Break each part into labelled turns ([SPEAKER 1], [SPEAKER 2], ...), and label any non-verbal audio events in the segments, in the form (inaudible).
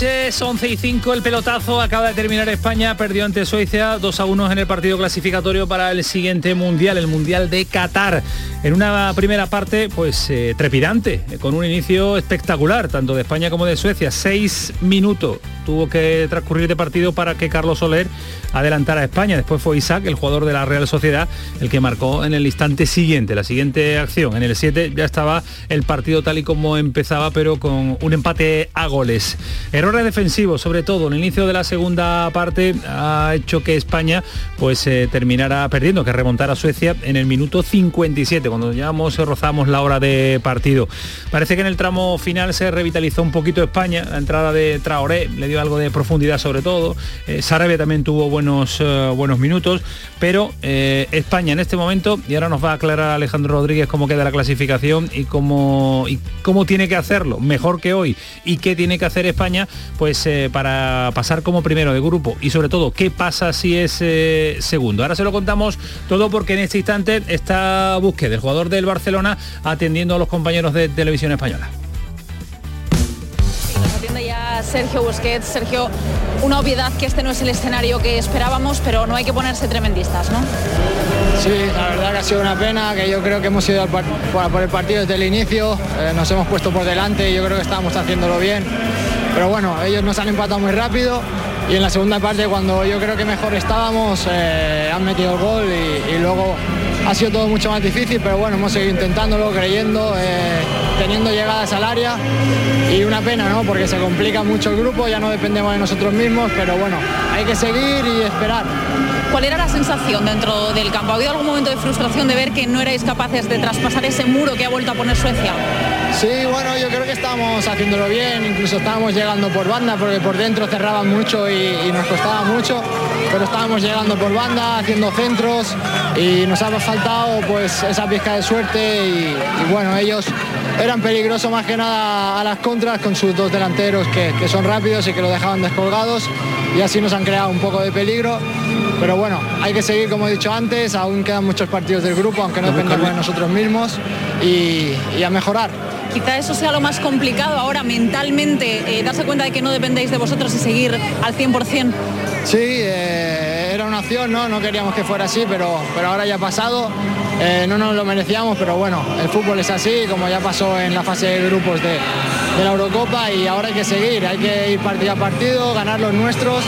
[SPEAKER 1] Noches, 11 y 5, el pelotazo acaba de terminar España, perdió ante Suecia 2 a 1 en el partido clasificatorio para el siguiente Mundial, el Mundial de Qatar. En una primera parte, pues eh, trepidante, con un inicio espectacular, tanto de España como de Suecia, seis minutos tuvo que transcurrir de partido para que Carlos Soler adelantara a España. Después fue Isaac, el jugador de la Real Sociedad, el que marcó en el instante siguiente, la siguiente acción. En el 7 ya estaba el partido tal y como empezaba, pero con un empate a goles. Errores defensivos, sobre todo. El inicio de la segunda parte ha hecho que España pues eh, terminara perdiendo, que remontara a Suecia en el minuto 57, cuando ya rozamos la hora de partido. Parece que en el tramo final se revitalizó un poquito España. La entrada de Traoré le dio algo de profundidad sobre todo. Eh, Sarabia también tuvo buenos, eh, buenos minutos, pero eh, España en este momento, y ahora nos va a aclarar Alejandro Rodríguez cómo queda la clasificación y cómo, y cómo tiene que hacerlo, mejor que hoy, y qué tiene que hacer España pues para pasar como primero de grupo y sobre todo qué pasa si es segundo. Ahora se lo contamos todo porque en este instante está Busque, del jugador del Barcelona, atendiendo a los compañeros de televisión española.
[SPEAKER 2] Sergio Busquets. Sergio, una obviedad que este no es el escenario que esperábamos, pero no hay que ponerse tremendistas, ¿no?
[SPEAKER 3] Sí, la verdad que ha sido una pena, que yo creo que hemos ido por, el partido desde el inicio, eh, nos hemos puesto por delante y yo creo que estábamos haciéndolo bien. Pero bueno, ellos nos han empatado muy rápido y en la segunda parte cuando yo creo que mejor estábamos eh, han metido el gol y, luego ha sido todo mucho más difícil, pero bueno, hemos seguido intentándolo, creyendo, eh, teniendo llegadas al área y una pena, ¿no? Porque se complica mucho el grupo, ya no dependemos de nosotros mismos, pero bueno, hay que seguir y esperar.
[SPEAKER 2] ¿Cuál era la sensación dentro del campo? ¿Ha habido algún momento de frustración de ver que no erais capaces de traspasar ese muro que ha vuelto a poner Suecia?
[SPEAKER 3] Sí, bueno, yo creo que estábamos haciéndolo bien, incluso estábamos llegando por banda, porque por dentro cerraban mucho y, nos costaba mucho, pero estábamos llegando por banda, haciendo centros y nos ha faltado pues esa pizca de suerte y, bueno, ellos eran peligrosos más que nada a las contras con sus dos delanteros que, que son rápidos y que lo dejaban descolgados y así nos han creado un poco de peligro pero bueno, hay que seguir como he dicho antes, aún quedan muchos partidos del grupo, aunque no dependamos de nosotros mismos, y, a mejorar.
[SPEAKER 2] Quizá eso sea lo más complicado ahora mentalmente, eh, darse cuenta de que no dependéis de vosotros y seguir al 100%.
[SPEAKER 3] Sí, eh, era una opción, ¿no? no queríamos que fuera así, pero, pero ahora ya ha pasado. Eh, no nos lo merecíamos, pero bueno, el fútbol es así, como ya pasó en la fase de grupos de, de la Eurocopa y ahora hay que seguir, hay que ir partido a partido, ganar los nuestros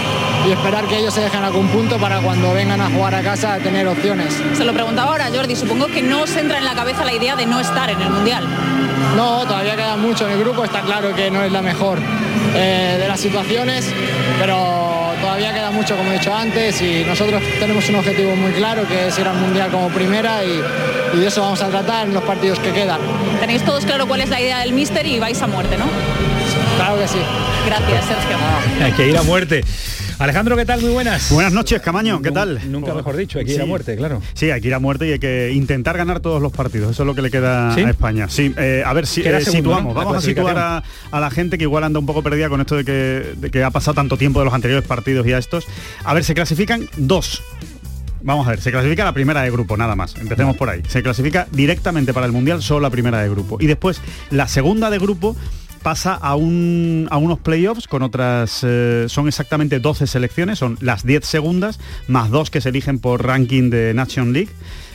[SPEAKER 3] y esperar que ellos se dejen algún punto para cuando vengan a jugar a casa tener opciones.
[SPEAKER 2] Se lo preguntaba ahora Jordi, supongo que no os entra en la cabeza la idea de no estar en el Mundial.
[SPEAKER 3] No, todavía queda mucho en el grupo, está claro que no es la mejor eh, de las situaciones, pero todavía queda mucho como he dicho antes y nosotros tenemos un objetivo muy claro que es ir al Mundial como primera y, y de eso vamos a tratar en los partidos que quedan.
[SPEAKER 2] Tenéis todos claro cuál es la idea del míster y vais a muerte, ¿no?
[SPEAKER 3] Claro que sí.
[SPEAKER 2] Gracias, Sergio.
[SPEAKER 1] Hay que ir a muerte. Alejandro, ¿qué tal? Muy buenas.
[SPEAKER 4] Buenas noches, Camaño, ¿qué tal?
[SPEAKER 1] Nunca mejor dicho, hay que ir a muerte, claro.
[SPEAKER 4] Sí, hay que ir a muerte y hay que intentar ganar todos los partidos. Eso es lo que le queda a España. Sí, eh, a ver si eh, situamos. Vamos a situar a, la gente que igual anda un poco perdida con esto de que, de que ha pasado tanto tiempo de los anteriores partidos y a estos. A ver, se clasifican dos Vamos a ver, se clasifica la primera de grupo, nada más. Empecemos por ahí. Se clasifica directamente para el Mundial solo la primera de grupo. Y después, la segunda de grupo pasa a, un, a unos playoffs con otras, eh, son exactamente 12 selecciones, son las 10 segundas, más dos que se eligen por ranking de Nation League.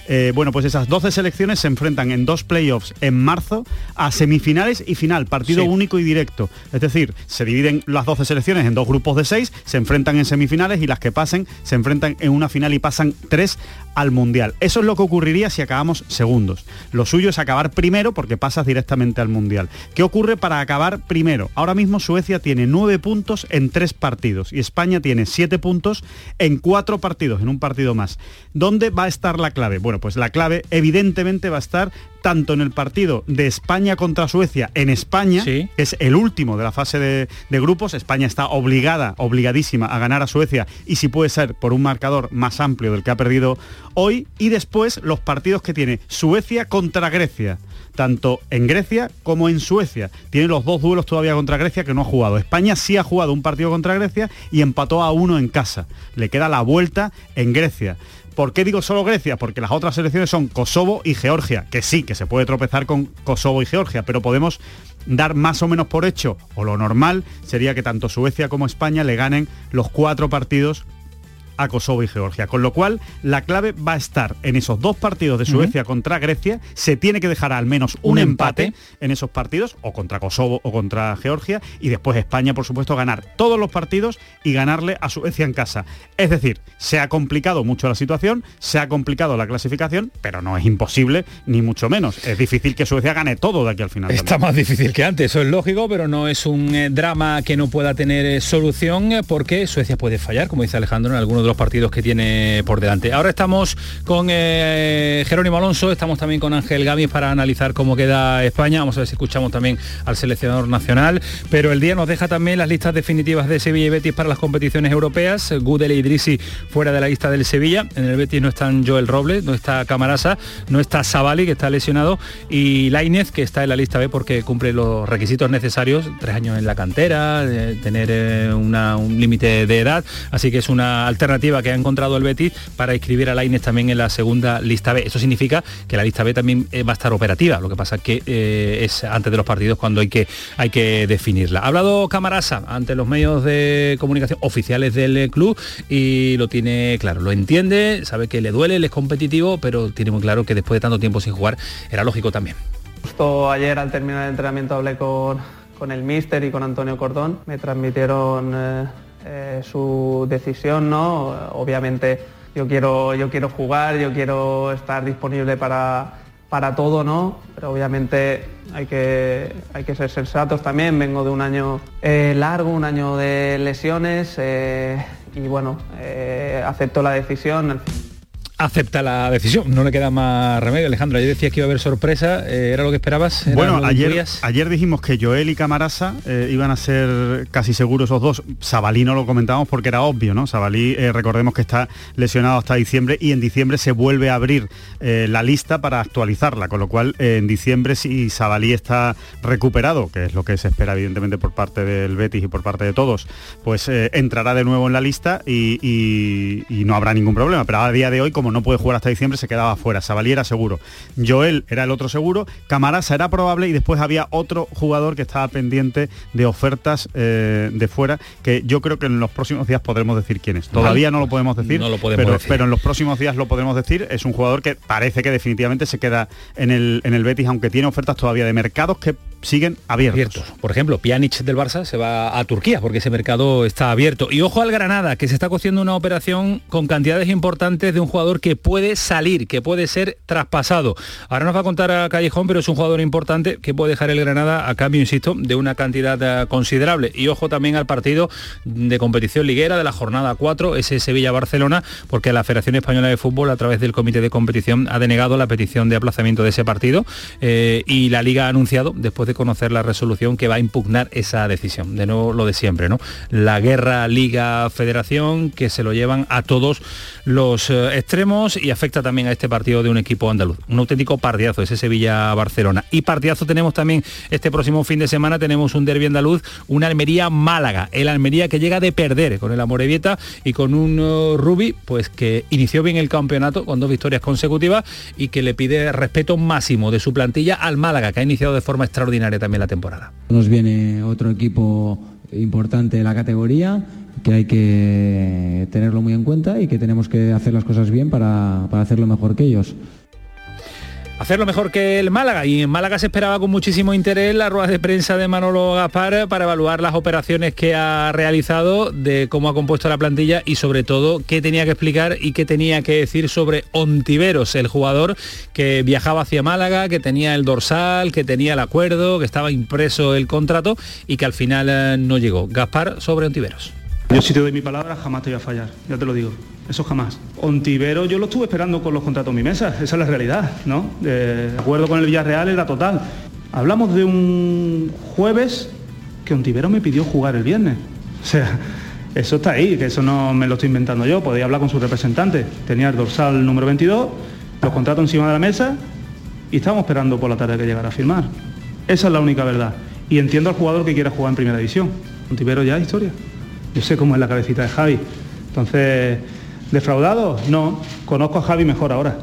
[SPEAKER 4] Eh, bueno, pues esas 12 selecciones se enfrentan en dos playoffs en marzo a semifinales y final, partido único y directo. Es decir, se dividen las 12 selecciones en dos grupos de seis, se enfrentan en semifinales y las que pasen se enfrentan en una final y pasan tres al Mundial. Eso es lo que ocurriría si acabamos segundos. Lo suyo es acabar primero porque pasas directamente al Mundial. ¿Qué ocurre para acabar primero? Ahora mismo Suecia tiene nueve puntos en tres partidos y España tiene siete puntos en cuatro partidos, en un partido más. ¿Dónde va a estar la clave? Bueno, pues la clave evidentemente va a estar tanto en el partido de España contra Suecia en España, que es el último de la fase de, de, grupos, España está obligada, obligadísima a ganar a Suecia y si puede ser por un marcador más amplio del que ha perdido hoy, y después los partidos que tiene Suecia contra Grecia tanto en Grecia como en Suecia. Tiene los dos duelos todavía contra Grecia que no ha jugado. España sí ha jugado un partido contra Grecia y empató a uno en casa. Le queda la vuelta en Grecia. ¿Por qué digo solo Grecia? Porque las otras selecciones son Kosovo y Georgia, que sí, que se puede tropezar con Kosovo y Georgia, pero podemos dar más o menos por hecho, o lo normal sería que tanto Suecia como España le ganen los cuatro partidos a Kosovo y Georgia. Con lo cual, la clave va a estar en esos dos partidos de Suecia contra Grecia. Se tiene que dejar al menos un, empate, en esos partidos, o contra Kosovo o contra Georgia, y después España, por supuesto, ganar todos los partidos y ganarle a Suecia en casa. Es decir, se ha complicado mucho la situación, se ha complicado la clasificación, pero no es imposible, ni mucho menos. Es difícil que Suecia gane todo de aquí al final.
[SPEAKER 1] Está más difícil que antes, eso es lógico, pero no es un eh, drama que no pueda tener eh, solución, eh, porque Suecia puede fallar, como dice Alejandro, en algunos los partidos que tiene por delante. Ahora estamos con eh, Jerónimo Alonso, estamos también con Ángel Gamis para analizar cómo queda España. Vamos a ver si escuchamos también al seleccionador nacional. Pero el día nos deja también las listas definitivas de Sevilla y Betis para las competiciones europeas. Gudel y Idrisi fuera de la lista del Sevilla. En el Betis no están Joel Robles, no está Camarasa, no está Savali, que está lesionado, y Lainez, que está en la lista B porque cumple los requisitos necesarios, tres años en la cantera, tener eh, un límite de edad. Así que es una alternativa que ha encontrado el Betis para inscribir a Lainez también en la segunda lista B. Eso significa que la lista B también eh, va a estar operativa, lo que pasa que eh, es antes de los partidos cuando hay que, hay que definirla. Ha hablado Camarasa ante los medios de comunicación oficiales del club y lo tiene claro, lo entiende, sabe que le duele, él es competitivo, pero tiene muy claro que después de tanto tiempo sin jugar era lógico también.
[SPEAKER 5] Justo ayer al terminar el entrenamiento hablé con, con el míster y con Antonio Cordón. Me transmitieron eh, eh, su decisión, ¿no? Obviamente yo quiero, yo quiero jugar, yo quiero estar disponible para, para todo, ¿no? Pero obviamente hay que, hay que ser sensatos también. Vengo de un año eh, largo, un año de lesiones eh, y bueno, acepto la decisión
[SPEAKER 1] acepta la decisión. No le queda más remedio, Alejandro. Ayer decías que iba a haber sorpresa. Eh, ¿Era lo que esperabas?
[SPEAKER 4] Bueno, ayer, ayer dijimos que Joel y Camarasa eh, iban a ser casi seguros esos dos. Sabalí no lo comentábamos porque era obvio, ¿no? Sabalí, eh, recordemos que está lesionado hasta diciembre y en diciembre se vuelve a abrir la lista para actualizarla, con lo cual en diciembre si Sabalí está recuperado, que es lo que se espera evidentemente por parte del Betis y por parte de todos, pues entrará de nuevo en la lista y, y no habrá ningún problema. Pero a día de hoy, como no puede jugar hasta diciembre, se quedaba fuera. Sabali era seguro. Joel era el otro seguro. Camarasa era probable y después había otro jugador que estaba pendiente de ofertas eh, de fuera, que yo creo que en los próximos días podremos decir quién es. Todavía no lo podemos decir, pero, en los próximos días lo podremos decir. Es un jugador que parece que definitivamente se queda en el, en el Betis, aunque tiene ofertas todavía de mercados que siguen abiertos.
[SPEAKER 1] Por ejemplo, Pjanic del Barça se va a Turquía porque ese mercado está abierto. Y ojo al Granada, que se está cociendo una operación con cantidades importantes de un jugador que puede salir, que puede ser traspasado. Ahora nos va a contar a Callejón, pero es un jugador importante que puede dejar el Granada a cambio, insisto, de una cantidad eh, considerable. Y ojo también al partido de competición liguera de la jornada 4, ese Sevilla-Barcelona, porque la Federación Española de Fútbol, a través del comité de competición, ha denegado la petición de aplazamiento de ese partido eh, y la Liga ha anunciado, después de conocer la resolución que va a impugnar esa decisión. De nuevo lo de siempre, ¿no? La guerra Liga-Federación que se lo llevan a todos los eh, extremos y afecta también a este partido de un equipo andaluz. Un auténtico partidazo, ese Sevilla-Barcelona. Y partidazo tenemos también este próximo fin de semana, tenemos un derbi andaluz, una Almería-Málaga. El Almería que llega de perder con el Amorebieta y con un uh, Rubi, pues que inició bien el campeonato con dos victorias consecutivas y que le pide respeto máximo de su plantilla al Málaga, que ha iniciado de forma extraordinaria también la temporada.
[SPEAKER 6] Nos viene otro equipo importante de la categoría que hay que tenerlo muy en cuenta y que tenemos que hacer las cosas bien para, para hacerlo mejor que ellos
[SPEAKER 1] hacerlo mejor que el Málaga. Y en Málaga se esperaba con muchísimo interés la rueda de prensa de Manolo Gaspar para evaluar las operaciones que ha realizado, de cómo ha compuesto la plantilla y sobre todo qué tenía que explicar y qué tenía que decir sobre Ontiveros, el jugador que viajaba hacia Málaga, que tenía el dorsal, que tenía el acuerdo, que estaba impreso el contrato y que al final eh, no llegó. Gaspar sobre Ontiveros.
[SPEAKER 7] Yo si te doy mi palabra jamás te voy a fallar, ya te lo digo. Eso jamás. Ontivero yo lo estuve esperando con los contratos en mi mesa, esa es la realidad, ¿no? De acuerdo con el Villarreal era total. Hablamos de un jueves que Ontivero me pidió jugar el viernes. O sea, (laughs) eso está ahí, que eso no me lo estoy inventando yo, podía hablar con su representante. Tenía el dorsal número 22, los contratos encima de la mesa y estábamos esperando por la tarde que llegara a firmar. Esa es la única verdad. Y entiendo al jugador que quiera jugar en primera división. Ontivero ya es historia. Yo sé cómo es la cabecita de Javi. Entonces, ¿Defraudado? No, conozco a Javi mejor ahora.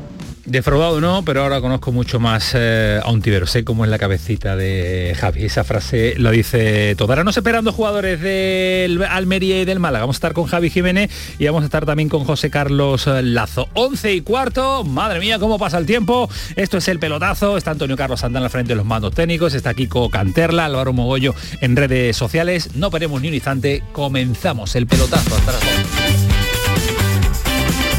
[SPEAKER 1] Defraudado no, pero ahora conozco mucho más eh, a un tibero. Sé cómo es la cabecita de Javi. Esa frase lo dice todo. Ahora nos esperando jugadores del Almería y del Málaga. Vamos a estar con Javi Jiménez y vamos a estar también con José Carlos Lazo. 11 y cuarto. Madre mía, cómo pasa el tiempo. Esto es el pelotazo. Está Antonio Carlos Santana al frente de los mandos técnicos. Está Kiko Canterla, Álvaro Mogollo en redes sociales. No perdemos ni un instante. Comenzamos el pelotazo.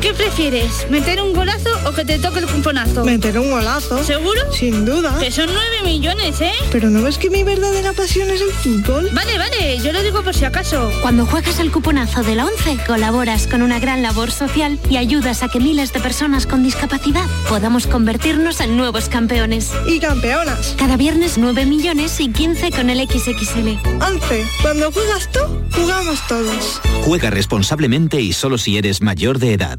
[SPEAKER 8] ¿Qué prefieres? ¿Meter un golazo o que te toque el cuponazo?
[SPEAKER 9] Meter un golazo.
[SPEAKER 8] ¿Seguro?
[SPEAKER 9] Sin duda.
[SPEAKER 8] Que son 9 millones, ¿eh?
[SPEAKER 9] Pero no ves que mi verdadera pasión es el fútbol.
[SPEAKER 8] Vale, vale, yo lo digo por si acaso.
[SPEAKER 10] Cuando juegas el cuponazo de la 11, colaboras con una gran labor social y ayudas a que miles de personas con discapacidad podamos convertirnos en nuevos campeones.
[SPEAKER 9] Y campeonas.
[SPEAKER 10] Cada viernes 9 millones y 15 con el XXL.
[SPEAKER 9] 11. Cuando juegas tú, jugamos todos.
[SPEAKER 11] Juega responsablemente y solo si eres mayor de edad.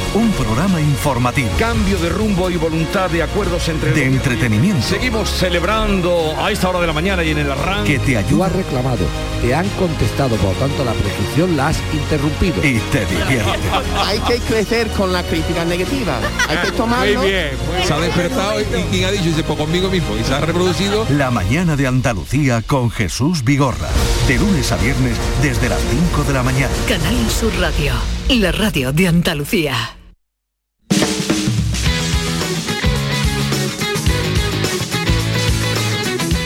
[SPEAKER 12] Un programa informativo.
[SPEAKER 13] Cambio de rumbo y voluntad de acuerdos entre...
[SPEAKER 12] De entretenimiento.
[SPEAKER 13] Seguimos celebrando a esta hora de la mañana y en el arranque.
[SPEAKER 12] Que te ayuda.
[SPEAKER 14] Tú has reclamado, te han contestado, por lo tanto la prescripción la has interrumpido.
[SPEAKER 12] Y te divierte. (laughs)
[SPEAKER 15] Hay que crecer con la crítica negativa. Hay que tomarlo.
[SPEAKER 13] Muy bien.
[SPEAKER 14] se ha despertado y, quien ha dicho, dice, pues conmigo mismo. Y se ha reproducido.
[SPEAKER 12] La mañana de Andalucía con Jesús Vigorra. De lunes a viernes desde las 5 de la mañana.
[SPEAKER 16] Canal Sur Radio. La radio de Andalucía.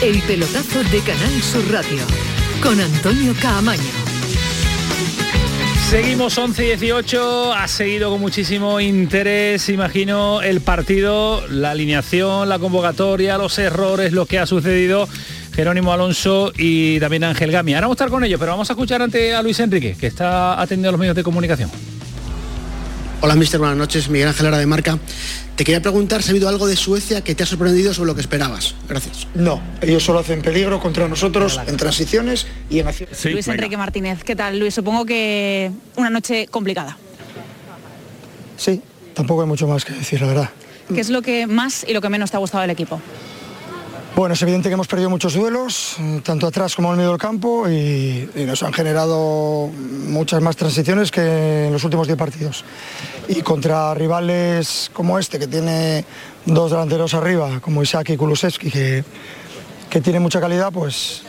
[SPEAKER 16] El pelotazo de Canal Sur Radio con Antonio Caamaño.
[SPEAKER 1] Seguimos 11 y 18, ha seguido con muchísimo interés, imagino, el partido, la alineación, la convocatoria, los errores, lo que ha sucedido. Jerónimo Alonso y también Ángel Gami. Ahora vamos a estar con ellos, pero vamos a escuchar ante a Luis Enrique, que está atendiendo a los medios de comunicación.
[SPEAKER 17] Hola, mister, buenas noches. Miguel Ángel Ara de Marca. Te quería preguntar si ha habido algo de Suecia que te ha sorprendido sobre lo que esperabas. Gracias.
[SPEAKER 18] No, ellos solo hacen peligro contra nosotros en transiciones y en acción.
[SPEAKER 2] Luis Enrique Martínez, ¿qué tal, Luis? Supongo que una noche complicada.
[SPEAKER 18] Sí, tampoco hay mucho más que decir, la verdad.
[SPEAKER 2] ¿Qué es lo que más y lo que menos te ha gustado del equipo?
[SPEAKER 18] Bueno, es evidente que hemos perdido muchos duelos, tanto atrás como en el medio del campo, y, nos han generado muchas más transiciones que en los últimos 10 partidos. Y contra rivales como este, que tiene dos delanteros arriba, como Isaac y Kulusevski, que, que tiene mucha calidad, pues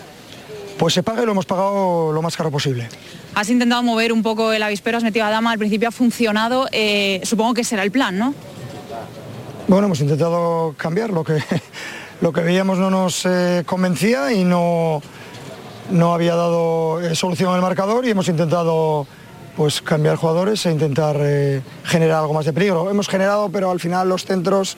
[SPEAKER 18] pues se pague, lo hemos pagado lo más caro posible.
[SPEAKER 2] Has intentado mover un poco el avispero, has metido a Dama, al principio ha funcionado, eh, supongo que será el plan, ¿no?
[SPEAKER 18] Bueno, hemos intentado cambiar lo que, (laughs) lo que veíamos no nos eh, convencía y no, no había dado eh, solución al marcador y hemos intentado pues cambiar jugadores e intentar generar algo más de peligro. Hemos generado, pero al final los centros,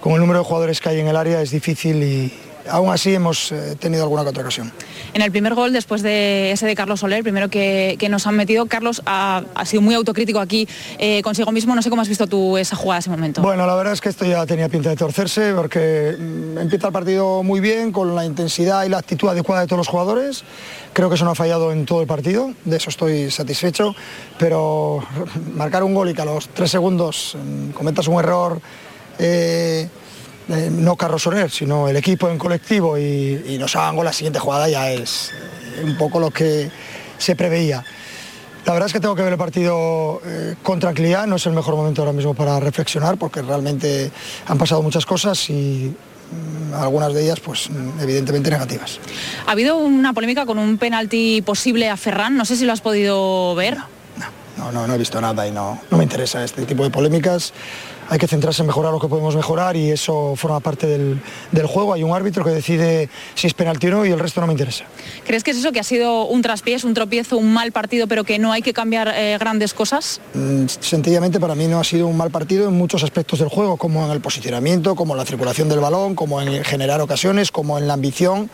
[SPEAKER 18] con el número de jugadores que hay en el área, es difícil y, aún así hemos eh, tenido alguna otra ocasión.
[SPEAKER 2] En el primer gol, después de ese de Carlos Soler, primero que, nos han metido, Carlos ha, sido muy autocrítico aquí eh, consigo mismo. No sé cómo has visto tú esa jugada, ese momento.
[SPEAKER 18] Bueno, la verdad es que esto ya tenía pinta de torcerse porque mm, empieza el partido muy bien, con la intensidad y la actitud adecuada de todos los jugadores. Creo que eso no ha fallado en todo el partido, de eso estoy satisfecho, pero (laughs) marcar un gol y que a los tres segundos mm, cometas un error... Eh, eh, no Carlos Soler, sino el equipo en colectivo y, nos hagan la siguiente jugada ya es un poco lo que se preveía. La verdad es que tengo que ver el partido eh, con tranquilidad, no es el mejor momento ahora mismo para reflexionar porque realmente han pasado muchas cosas y mm, algunas de ellas pues mm, evidentemente negativas.
[SPEAKER 2] Ha habido una polémica con un penalti posible a Ferran, no sé si lo has podido ver.
[SPEAKER 18] No, no, no, he visto nada y no, no me interesa este tipo de polémicas hay que centrarse en mejorar lo que podemos mejorar y eso forma parte del, juego. Hay un árbitro que decide si es penalti o no y el resto no me interesa.
[SPEAKER 2] ¿Crees que es eso, que ha sido un traspiés, un tropiezo, un mal partido, pero que no hay que cambiar eh, grandes cosas?
[SPEAKER 18] Mm, sencillamente para mí no ha sido un mal partido en muchos aspectos del juego, como en el posicionamiento, como en la circulación del balón, como en generar ocasiones, como en la ambición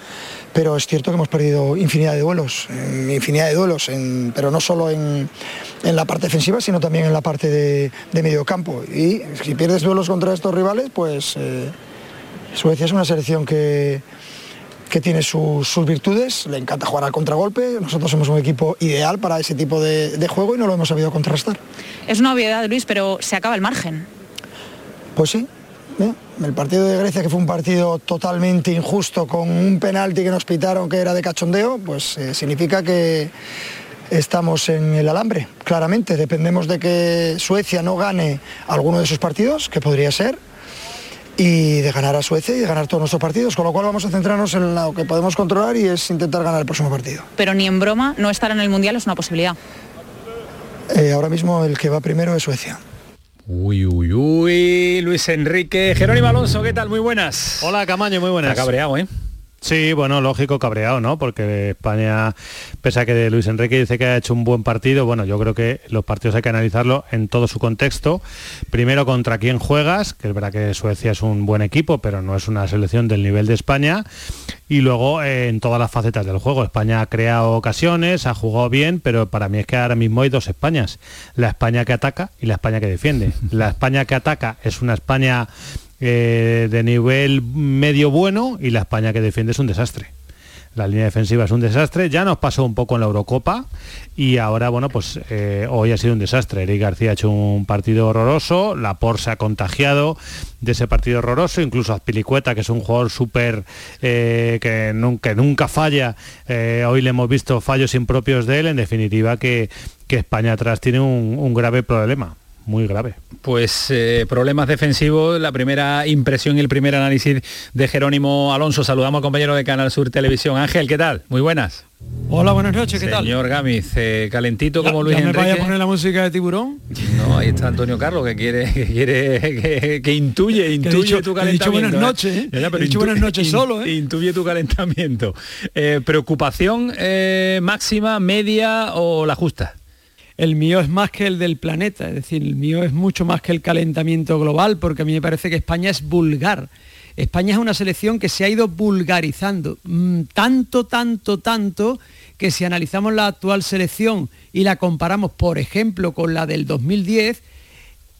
[SPEAKER 18] pero es cierto que hemos perdido infinidad de duelos, infinidad de duelos, pero no solo en, la parte defensiva, sino también en la parte de, medio campo. Y si pierdes duelos contra estos rivales, pues eh, Suecia es una selección que, que tiene sus, virtudes, le encanta jugar al contragolpe, nosotros somos un equipo ideal para ese tipo de, de juego y no lo hemos sabido contrastar.
[SPEAKER 2] Es una obviedad, Luis, pero se acaba el margen.
[SPEAKER 18] Pues sí, ¿eh? El partido de Grecia, que fue un partido totalmente injusto, con un penalti que nos pitaron que era de cachondeo, pues eh, significa que estamos en el alambre, claramente. Dependemos de que Suecia no gane alguno de sus partidos, que podría ser, y de ganar a Suecia y de ganar todos nuestros partidos, con lo cual vamos a centrarnos en lo que podemos controlar y es intentar ganar el próximo partido.
[SPEAKER 2] Pero ni en broma, no estar en el Mundial es una posibilidad.
[SPEAKER 18] Eh, ahora mismo el que va primero es Suecia.
[SPEAKER 1] Uy, uy, uy, Luis Enrique. Jerónimo Alonso, ¿qué tal? Muy buenas.
[SPEAKER 19] Hola, Camaño, muy buenas.
[SPEAKER 1] Está cabreado, ¿eh?
[SPEAKER 19] Sí, bueno, lógico, cabreado, ¿no? Porque España, pese a que Luis Enrique dice que ha hecho un buen partido, bueno, yo creo que los partidos hay que analizarlo en todo su contexto. Primero, contra quién juegas, que es verdad que Suecia es un buen equipo, pero no es una selección del nivel de España. Y luego eh, en todas las facetas del juego. España ha creado ocasiones, ha jugado bien, pero para mí es que ahora mismo hay dos Españas. La España que ataca y la España que defiende. La España que ataca es una España eh, de nivel medio bueno y la España que defiende es un desastre. La línea defensiva es un desastre, ya nos pasó un poco en la Eurocopa y ahora, bueno, pues eh, hoy ha sido un desastre. Eric García ha hecho un partido horroroso, la Por se ha contagiado de ese partido horroroso, incluso Azpilicueta, que es un jugador súper eh, que, nunca, nunca falla, hoy le hemos visto fallos impropios de él, en definitiva que, España atrás tiene un grave problema muy grave.
[SPEAKER 1] Pues eh, problemas defensivos, la primera impresión y el primer análisis de Jerónimo Alonso. Saludamos al compañero de Canal Sur Televisión. Ángel, ¿qué tal? Muy buenas.
[SPEAKER 20] Hola, buenas noches, ¿qué tal?
[SPEAKER 1] Señor Gámez, eh, calentito como Luis
[SPEAKER 20] ¿ya
[SPEAKER 1] me
[SPEAKER 20] vaya a poner la música de tiburón?
[SPEAKER 1] No, ahí está Antonio Carlos que quiere que quiere que, intuye, intuye tu calentamiento.
[SPEAKER 20] buenas ¿eh? noches, ¿eh? Ya, pero dicho buenas noches solo, ¿eh?
[SPEAKER 1] Intuye tu calentamiento. ¿Preocupación máxima, media o la justa?
[SPEAKER 20] El mío es más que el del planeta, es decir, el mío es mucho más que el calentamiento global, porque a mí me parece que España es vulgar. España es una selección que se ha ido vulgarizando mm, tanto, tanto, tanto, que si analizamos la actual selección y la comparamos, por ejemplo, con la del 2010,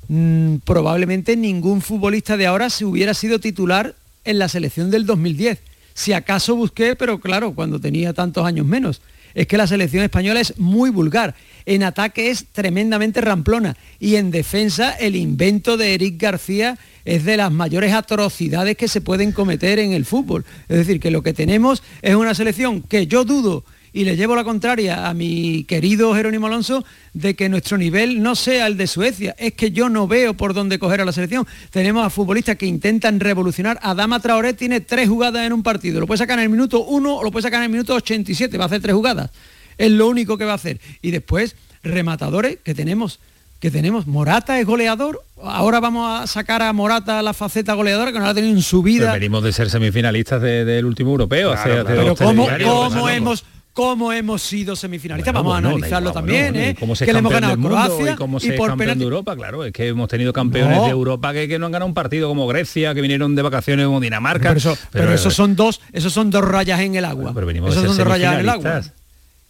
[SPEAKER 20] mm, probablemente ningún futbolista de ahora se hubiera sido titular en la selección del 2010. Si acaso busqué, pero claro, cuando tenía tantos años menos. Es que la selección española es muy vulgar en ataque es tremendamente ramplona y en defensa el invento de Eric García es de las mayores atrocidades que se pueden cometer en el fútbol. Es decir, que lo que tenemos es una selección que yo dudo y le llevo la contraria a mi querido Jerónimo Alonso de que nuestro nivel no sea el de Suecia. Es que yo no veo por dónde coger a la selección. Tenemos a futbolistas que intentan revolucionar. Adama Traoré tiene tres jugadas en un partido. Lo puede sacar en el minuto 1 o lo puede sacar en el minuto 87. Va a hacer tres jugadas. Es lo único que va a hacer. Y después, rematadores que tenemos que tenemos. Morata es goleador. Ahora vamos a sacar a Morata la faceta goleadora que no ha tenido en su vida.
[SPEAKER 1] venimos de ser semifinalistas del último europeo.
[SPEAKER 20] Pero ¿cómo, hemos cómo hemos sido semifinalistas. Vamos a analizarlo también, ¿eh?
[SPEAKER 1] que le hemos ganado a Croacia y, cómo se por campeón de Europa, claro, es que hemos tenido campeones de Europa que, no han ganado un partido como Grecia, que vinieron de vacaciones como Dinamarca.
[SPEAKER 20] Pero, eso, pero, esos son dos, esos son dos rayas en el agua.
[SPEAKER 1] pero venimos
[SPEAKER 20] esos
[SPEAKER 1] son
[SPEAKER 20] dos rayas en el agua.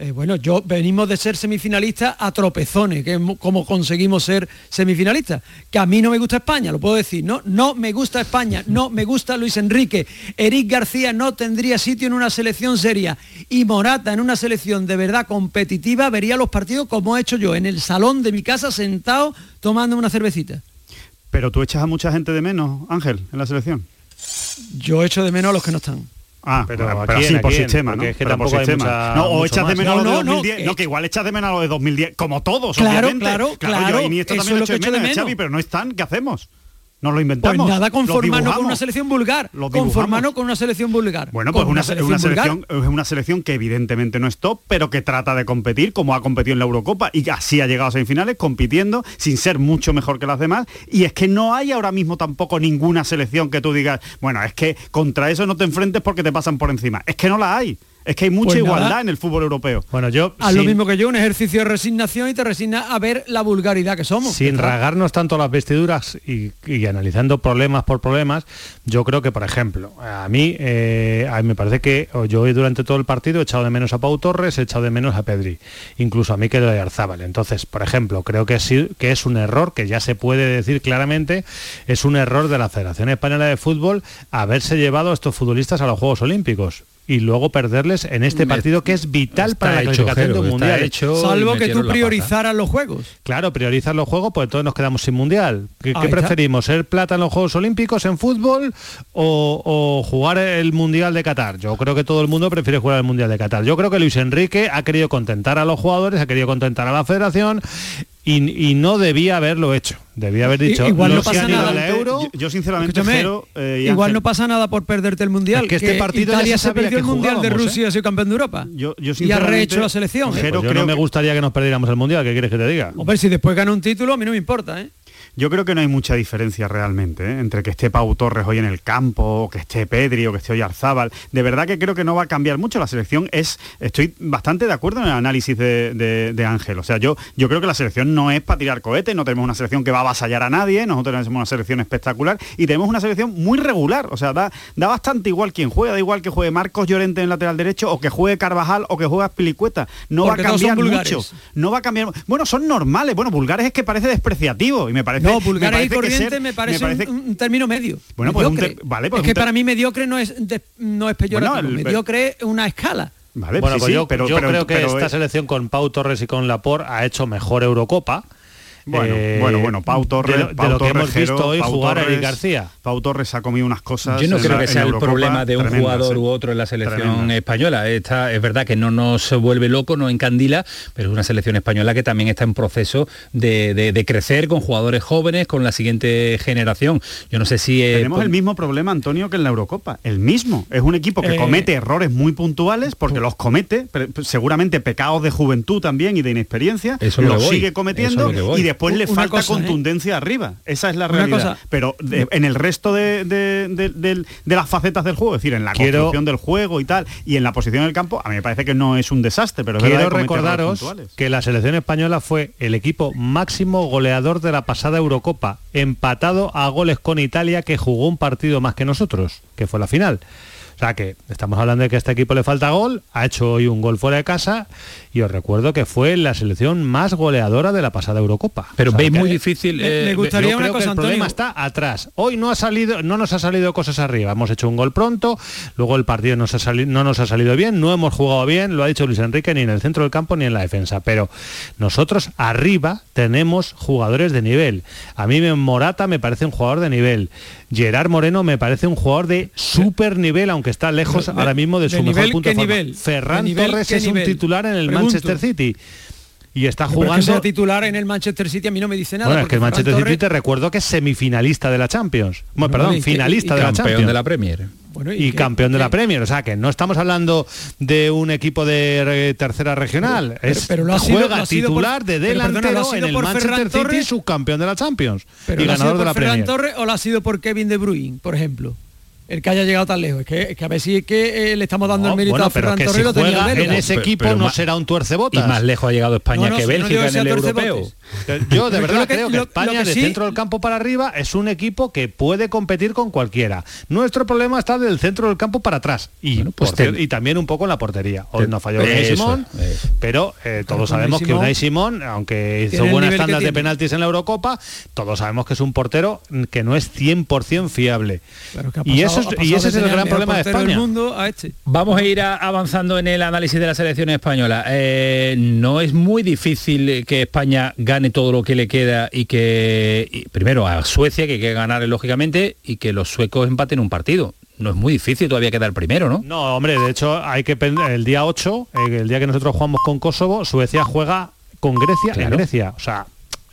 [SPEAKER 20] Eh, bueno, yo venimos de ser semifinalistas a tropezones, que es como conseguimos ser semifinalistas. Que a mí no me gusta España, lo puedo decir, ¿no? No me gusta España, no me gusta Luis Enrique. Eric García no tendría sitio en una selección seria. Y Morata en una selección de verdad competitiva vería los partidos como he hecho yo, en el salón de mi casa sentado tomando una cervecita.
[SPEAKER 4] Pero tú echas a mucha gente de menos, Ángel, en la selección.
[SPEAKER 20] Yo echo de menos a los que no están.
[SPEAKER 4] Ah, pero, sí, por sistema, ¿no? Es que tampoco hay mucha, no, o echas de menos a lo de 2010. No, que igual echas de menos a lo de 2010, como todos,
[SPEAKER 20] claro,
[SPEAKER 4] obviamente.
[SPEAKER 20] Claro, claro, claro.
[SPEAKER 4] Yo esto también lo echo de menos, Xavi, pero no están, ¿qué hacemos? Nos lo inventamos.
[SPEAKER 20] Pues nada, conformarnos con una selección vulgar. Conformarnos con una selección vulgar.
[SPEAKER 4] Bueno, pues una, selección, es una selección que evidentemente no es top, pero que trata de competir como ha competido en la Eurocopa y así ha llegado a semifinales compitiendo sin ser mucho mejor que las demás. Y es que no hay ahora mismo tampoco ninguna selección que tú digas, bueno, es que contra eso no te enfrentes porque te pasan por encima. Es que no la hay. Es que hay mucha pues igualdad en el fútbol europeo.
[SPEAKER 20] Bueno, yo a lo mismo que yo, un ejercicio de resignación y te resigna a ver la vulgaridad que somos.
[SPEAKER 19] Sin ragarnos tanto las vestiduras y, analizando problemas por problemas, yo creo que, por ejemplo, a mí, eh, a mí me parece que yo hoy durante todo el partido he echado de menos a Pau Torres, he echado de menos a Pedri, incluso a mí que de Arzábal. Entonces, por ejemplo, creo que, sí, que es un error, que ya se puede decir claramente, es un error de la Federación Española de Fútbol haberse llevado a estos futbolistas a los Juegos Olímpicos y luego perderles en este partido que es vital para la clasificación del mundial.
[SPEAKER 20] Salvo que tú priorizaras los juegos.
[SPEAKER 19] Claro, priorizar los juegos, pues entonces nos quedamos sin mundial. ¿Qué, preferimos? ¿Ser plata en los Juegos Olímpicos en fútbol o, jugar el mundial de Qatar? Yo creo que todo el mundo prefiere jugar el mundial de Qatar. Yo creo que Luis Enrique ha querido contentar a los jugadores, ha querido contentar a la federación y, no debía haberlo hecho. Debía haber dicho.
[SPEAKER 20] Igual no pasa nada.
[SPEAKER 4] Euro, yo, sinceramente
[SPEAKER 20] eh, igual no pasa nada por perderte el mundial. que este partido Italia se, perdió el mundial de ¿eh? Rusia, ha sido campeón de Europa.
[SPEAKER 4] Yo,
[SPEAKER 20] y ha rehecho la selección.
[SPEAKER 19] Pues yo no me gustaría que nos perdiéramos el mundial. ¿Qué quieres que te diga?
[SPEAKER 20] ver si después gana un título a mí no me importa, ¿eh?
[SPEAKER 4] Yo creo que no hay mucha diferencia realmente ¿eh? entre que esté Pau Torres hoy en el campo, o que esté Pedri o que esté hoy Arzábal. De verdad que creo que no va a cambiar mucho la selección. Es, estoy bastante de acuerdo en el análisis de, Ángel. O sea, yo, yo creo que la selección no es para tirar cohetes, no tenemos una selección que va a avasallar a nadie, nosotros tenemos una selección espectacular y tenemos una selección muy regular. O sea, da, da bastante igual quien juega, da igual que juegue Marcos Llorente en lateral derecho o que juegue Carvajal o que juegue Pilicueta. No va a cambiar mucho. No va a cambiar. Bueno, son normales. Bueno, vulgares es que parece despreciativo y me parece.
[SPEAKER 20] No, corriente me parece, Un, término medio.
[SPEAKER 4] Bueno, pues vale, pues
[SPEAKER 20] es que para mí mediocre no es no es peyorativo, mediocre es una escala.
[SPEAKER 19] Vale, bueno, pues yo, creo que esta selección con Pau Torres y con Laporte ha hecho mejor Eurocopa
[SPEAKER 4] bueno, eh, bueno, bueno, Pau Torres,
[SPEAKER 19] de, lo, que hemos visto hoy jugar Torres, García.
[SPEAKER 4] Pau Torres ha comido unas cosas.
[SPEAKER 1] Yo no creo que sea el problema de un jugador u otro en la selección española. Esta, es verdad que no nos vuelve loco, no encandila, pero es una selección española que también está en proceso de, crecer con jugadores jóvenes, con la siguiente generación. Yo no sé si
[SPEAKER 4] tenemos el mismo problema, Antonio, que en la Eurocopa. El mismo. Es un equipo que eh, comete errores muy puntuales porque los comete, seguramente pecados de juventud también y de inexperiencia. Eso lo sigue cometiendo y después le falta ¿eh? contundencia arriba. Esa es la realidad. Pero en el resto de, las facetas del juego, es decir, en la construcción del juego y tal, y en la posición del campo, a mí me parece que no es un desastre, pero
[SPEAKER 19] quiero recordaros que la selección española fue el equipo máximo goleador de la pasada Eurocopa, empatado a goles con Italia que jugó un partido más que nosotros, que fue la final. O sea que estamos hablando de que a este equipo le falta gol, ha hecho hoy un gol fuera de casa y os recuerdo que fue la selección más goleadora de la pasada Eurocopa.
[SPEAKER 1] Pero veis muy difícil.
[SPEAKER 20] me eh, gustaría una cosa,
[SPEAKER 19] el problema está atrás. Hoy no ha salido, no nos ha salido cosas arriba. Hemos hecho un gol pronto, luego el partido no nos ha salido bien, no hemos jugado bien, lo ha dicho Luis Enrique, ni en el centro del campo ni en la defensa. Pero nosotros arriba tenemos jugadores de nivel. A mí Morata me parece un jugador de nivel. Gerard Moreno me parece un jugador de súper nivel, aunque está lejos ahora mismo de, su mejor punto de forma.
[SPEAKER 20] Nivel?
[SPEAKER 19] Ferran Torres es un titular en el Manchester City y está jugando. Que
[SPEAKER 20] sea titular en el Manchester City a mí no me dice nada.
[SPEAKER 19] Bueno, es que el Manchester City te recuerdo que es semifinalista de la Champions. Bueno, perdón, finalista de la Champions.
[SPEAKER 1] de la Premier.
[SPEAKER 19] Y, campeón de la Premier, o sea que no estamos hablando de un equipo de tercera regional, es pero, lo ha sido, juega titular de delantero en el Manchester City, subcampeón de la Champions y ganador de la Premier.
[SPEAKER 20] Torres o lo ha sido por Kevin De Bruyne, por ejemplo? El que haya llegado tan lejos. Es que, que a ver si es que eh, le estamos dando el mérito a Ferran Torres.
[SPEAKER 19] Si juega en ese equipo no será un tuercebotas.
[SPEAKER 1] Y más lejos ha llegado España que Bélgica en el europeo.
[SPEAKER 19] Yo de (laughs) verdad creo que, España de centro del campo para arriba es un equipo que puede competir con cualquiera. Nuestro problema está del centro del campo para atrás y, pues y también un poco en la portería. Hoy no falló Unai Simón, pero eh, todos sabemos que Unai Simón, aunque hizo buenas tandas de penaltis en la Eurocopa, todos sabemos que es un portero que no es 100% fiable. y eso y ese es el gran problema de España.
[SPEAKER 20] Mundo a este.
[SPEAKER 1] Vamos a ir avanzando en el análisis de la selección española. Eh, no es muy difícil que España gane todo lo que le queda y que, primero, a Suecia, que hay que ganar lógicamente, y que los suecos empaten un partido no es muy difícil todavía quedar primero, ¿no?
[SPEAKER 19] No, hombre, de hecho hay que el día 8, eh, el día que nosotros jugamos con Kosovo, Suecia juega con Grecia en Grecia. O sea,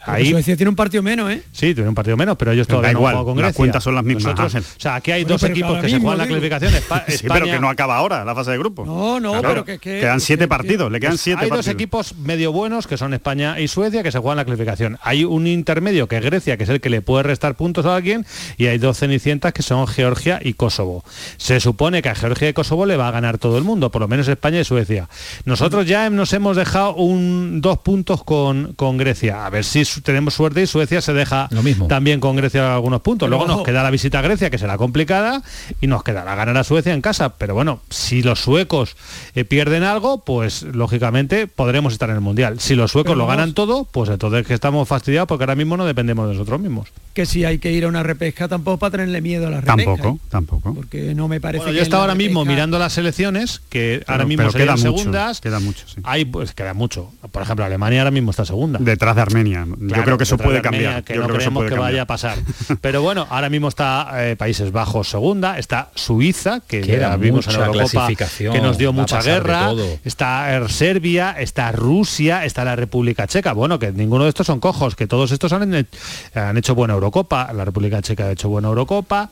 [SPEAKER 20] Ahí, Suecia tiene un partido menos, ¿eh?
[SPEAKER 19] Sí, tiene un partido menos, pero ellos todavía
[SPEAKER 4] igual, no con Grecia. Las cuentas son las mismas.
[SPEAKER 19] o sea, aquí hay dos equipos que se juegan la clasificación. (laughs)
[SPEAKER 4] sí, pero que no acaba ahora la fase de grupo.
[SPEAKER 20] No, no, pero que,
[SPEAKER 4] quedan siete partidos, le quedan siete
[SPEAKER 19] Hay
[SPEAKER 4] dos
[SPEAKER 19] equipos medio buenos que son España y Suecia que se juegan la clasificación. Hay un intermedio que es Grecia, que es el que le puede restar puntos a alguien, y hay dos cenicientas que son Georgia y Kosovo. Se supone que a Georgia y Kosovo le va a ganar todo el mundo, por lo menos España y Suecia. Nosotros ya nos hemos dejado un dos puntos con, con Grecia. A ver si tenemos suerte y Suecia se deja también con Grecia algunos puntos. Luego nos queda la visita a Grecia, que será complicada, y nos quedará ganar a Suecia en casa. Pero bueno, si los suecos eh, pierden algo, pues lógicamente podremos estar en el Mundial. Si los suecos lo ganan todo, pues entonces que estamos fastidiados porque ahora mismo no dependemos de nosotros mismos.
[SPEAKER 20] Que si hay que ir a una repesca tampoco para tenerle miedo a la repesca.
[SPEAKER 4] Tampoco, ¿eh? tampoco.
[SPEAKER 20] Porque no me parece
[SPEAKER 19] Yo estaba ahora mismo mirando las selecciones, que ahora mismo quedan segundas.
[SPEAKER 4] Queda mucho,
[SPEAKER 19] Hay, pues queda mucho. Por ejemplo, Alemania ahora mismo está segunda.
[SPEAKER 4] Detrás de Armenia. Yo creo que eso puede cambiar.
[SPEAKER 19] Que no creemos que, vaya a pasar. (laughs) Pero bueno, ahora mismo está eh, Países Bajos segunda, está Suiza, que ya vimos en la Eurocopa, que nos dio mucha guerra, está er, Serbia, está Rusia, está la República Checa. Bueno, que ninguno de estos son cojos, que todos estos han, han hecho buena Eurocopa. La República Checa ha hecho buena Eurocopa.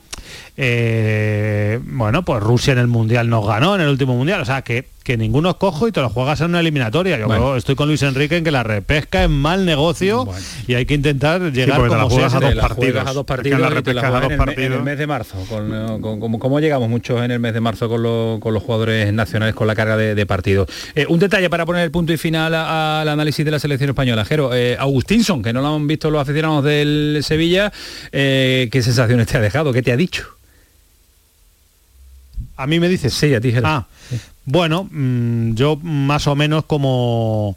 [SPEAKER 19] Eh, bueno, pues Rusia en el Mundial nos ganó, en el último Mundial. O sea, que que ninguno es cojo y te lo juegas en una eliminatoria. Yo estoy con Luis Enrique en que la repesca es mal negocio y hay que intentar llegar
[SPEAKER 4] como a dos partidos.
[SPEAKER 1] A dos partidos, en, el, mes de marzo. Con, ¿Cómo llegamos muchos en el mes de marzo con, los jugadores nacionales con la carga de, partidos? Eh, un detalle para poner el punto y final al análisis de la selección española. Jero, eh, Agustinson, que no lo han visto los aficionados del Sevilla, eh, ¿qué sensaciones te ha dejado? ¿Qué te ha dicho?
[SPEAKER 19] A mí me dices.
[SPEAKER 1] Sí, a ti, Jero.
[SPEAKER 19] Ah, bueno, mm, yo más o menos como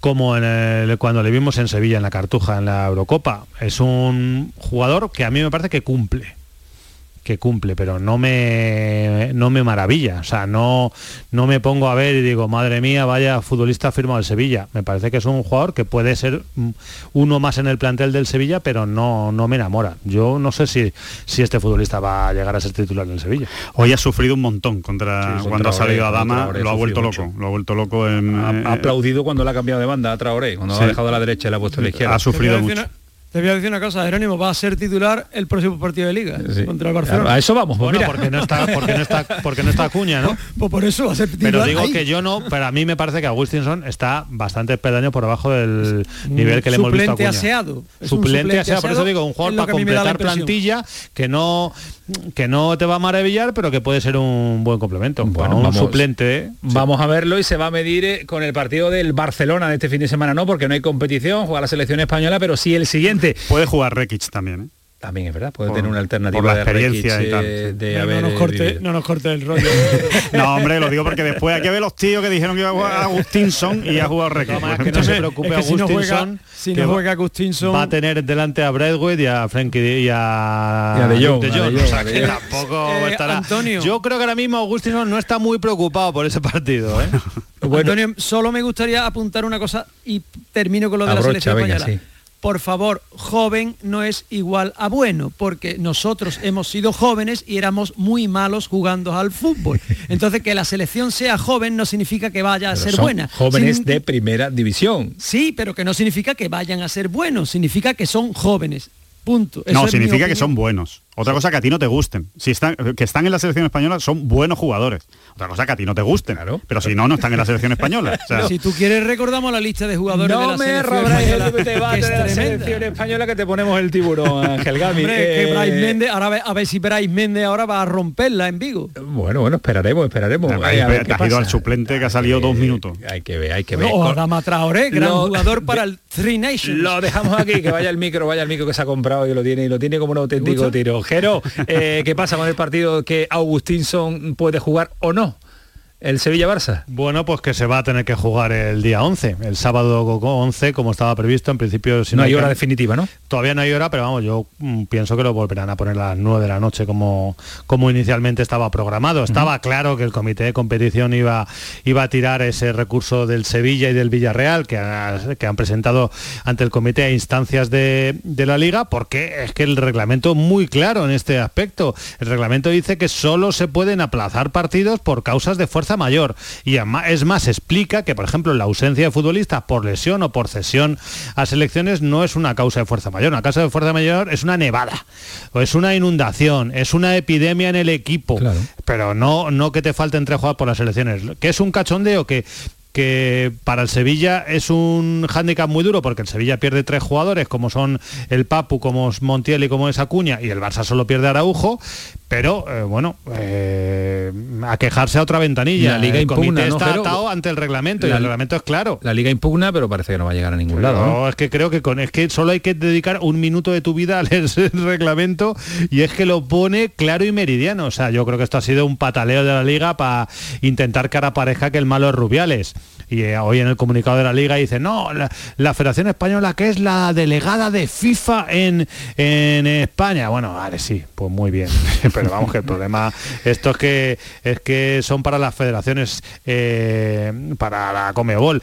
[SPEAKER 19] como cuando le vimos en Sevilla en la Cartuja en la Eurocopa. Es un jugador que a mí me parece que cumple que cumple, pero no me, no me maravilla. O sea, no, no me pongo a ver y digo, madre mía, vaya futbolista firmado del Sevilla. Me parece que es un jugador que puede ser uno más en el plantel del Sevilla, pero no, no me enamora. Yo no sé si, si este futbolista va a llegar a ser titular del Sevilla.
[SPEAKER 4] Hoy ha sufrido un montón contra cuando ha salido a Dama, lo ha vuelto loco. Lo ha vuelto loco en,
[SPEAKER 1] ha,
[SPEAKER 4] eh,
[SPEAKER 1] aplaudido cuando le ha cambiado de banda a Traoré, cuando ha dejado a la derecha y le ha puesto a la izquierda.
[SPEAKER 4] Ha sufrido mucho.
[SPEAKER 20] Te voy a decir una cosa, Jerónimo va a ser titular el próximo partido de Liga contra el Barcelona.
[SPEAKER 1] A eso vamos,
[SPEAKER 19] pues bueno, porque no está, porque no está, porque no está Acuña, ¿no? (laughs)
[SPEAKER 20] Pues por eso va a ser titular.
[SPEAKER 19] Pero digo que yo no, pero a mí me parece que Agustinson está bastante pedaño por abajo del nivel que le hemos visto a Acuña.
[SPEAKER 20] Aseado.
[SPEAKER 19] Suplente, suplente aseado, por eso digo, un jugador para completar plantilla que no que no te va a maravillar, pero que puede ser un buen complemento. Bueno, un suplente.
[SPEAKER 1] Vamos a verlo y se va a medir eh, con el partido del Barcelona de este fin de semana, no, porque no hay competición, juega la selección española, pero sí el siguiente.
[SPEAKER 4] Puede jugar Rekic también, ¿eh?
[SPEAKER 1] También es verdad, puede tener una alternativa
[SPEAKER 4] experiencia y tal.
[SPEAKER 20] Eh, de no, nos corte, no, nos corte, el rollo. (laughs)
[SPEAKER 4] no, hombre, lo digo porque después hay que ver los tíos que dijeron que iba a jugar Agustinson y a jugar Requiem.
[SPEAKER 19] que no se preocupe Agustinson.
[SPEAKER 20] Si no juega, Agustinson
[SPEAKER 19] va a tener delante a Braithwaite y a Frankie y a,
[SPEAKER 1] y a De Jong.
[SPEAKER 19] O sea, que tampoco eh, estará.
[SPEAKER 20] Antonio.
[SPEAKER 19] Yo creo que ahora mismo Agustinson no está muy preocupado por ese partido. ¿eh? (laughs)
[SPEAKER 20] bueno, Antonio, solo me gustaría apuntar una cosa y termino con lo de la selección española. Por favor, joven no es igual a bueno, porque nosotros hemos sido jóvenes y éramos muy malos jugando al fútbol. (laughs) Entonces, que la selección sea joven no significa que vaya a ser buena.
[SPEAKER 13] Jóvenes de primera división.
[SPEAKER 20] Sí, pero que no significa que vayan a ser buenos, significa que son jóvenes. Punto.
[SPEAKER 4] no, significa que son buenos. Otra cosa que a ti no te gusten. Si están, que están en la selección española son buenos jugadores. Otra cosa que a ti no te gusten. Claro. Pero si no, no están en la selección española. (laughs)
[SPEAKER 20] si tú quieres, recordamos la lista de jugadores
[SPEAKER 1] no
[SPEAKER 20] de la
[SPEAKER 1] me
[SPEAKER 20] selección
[SPEAKER 1] española. El debate de la selección española que te ponemos el tiburón, Ángel Gami.
[SPEAKER 20] Hombre, que Bryce Méndez, ahora a ver, si Bryce Méndez ahora va a romperla en Vigo.
[SPEAKER 1] Bueno, bueno, esperaremos, esperaremos.
[SPEAKER 4] te has ido al suplente que ha salido dos minutos.
[SPEAKER 1] Hay que ver, hay que ver.
[SPEAKER 20] No, Adama Traoré, gran jugador para el Three Nations.
[SPEAKER 1] Lo dejamos aquí, que vaya el micro, vaya el micro que se ha comprado y lo tiene, y lo tiene como un auténtico tiro. Jero, eh, ¿qué pasa con el partido que Augustinson puede jugar o no? El Sevilla-Barça?
[SPEAKER 19] Bueno, pues que se va a tener que jugar el día 11, el sábado 11, como estaba previsto. En principio,
[SPEAKER 1] si no, hay hora definitiva, ¿no?
[SPEAKER 19] Todavía no hay hora, pero vamos, yo mm, pienso que lo volverán a poner a las 9 de la noche como, como inicialmente estaba programado. Estaba claro que el comité de competición iba, iba a tirar ese recurso del Sevilla y del Villarreal que, que han presentado ante el comité a instancias de, de la liga, porque es que el reglamento es muy claro en este aspecto. El reglamento dice que solo se pueden aplazar partidos por causas de fuerza mayor. Y es más, explica que, por ejemplo, la ausencia de futbolistas por lesión o por cesión a selecciones no es una causa de fuerza mayor. Una causa de fuerza mayor es una nevada, o es una inundación, es una epidemia en el equipo, pero no, no que te falten tres jugadores por las selecciones. Que es un cachondeo que que para el Sevilla es un hándicap muy duro porque el Sevilla pierde tres jugadores como son el Papu, como es Montiel y como es Acuña y el Barça solo pierde a Araujo, pero eh, bueno, eh, a quejarse a otra ventanilla.
[SPEAKER 1] La liga impugna,
[SPEAKER 19] está atado ante el reglamento y el reglamento es claro.
[SPEAKER 1] La liga impugna, pero parece que no va a llegar a ningún lado.
[SPEAKER 19] No, es que creo que con es que solo hay que dedicar un minuto de tu vida a leer (laughs) el reglamento y es que lo pone claro y meridiano. O sea, yo creo que esto ha sido un pataleo de la liga para intentar que ahora parezca que el malo es Rubiales y eh, hoy en el comunicado de la liga dice, no, la, Federación Española que es la delegada de FIFA en, en España. Bueno, vale, sí, pues muy bien. (laughs) Pero vamos que el problema, esto es que es que son para las federaciones, eh, para la Comebol.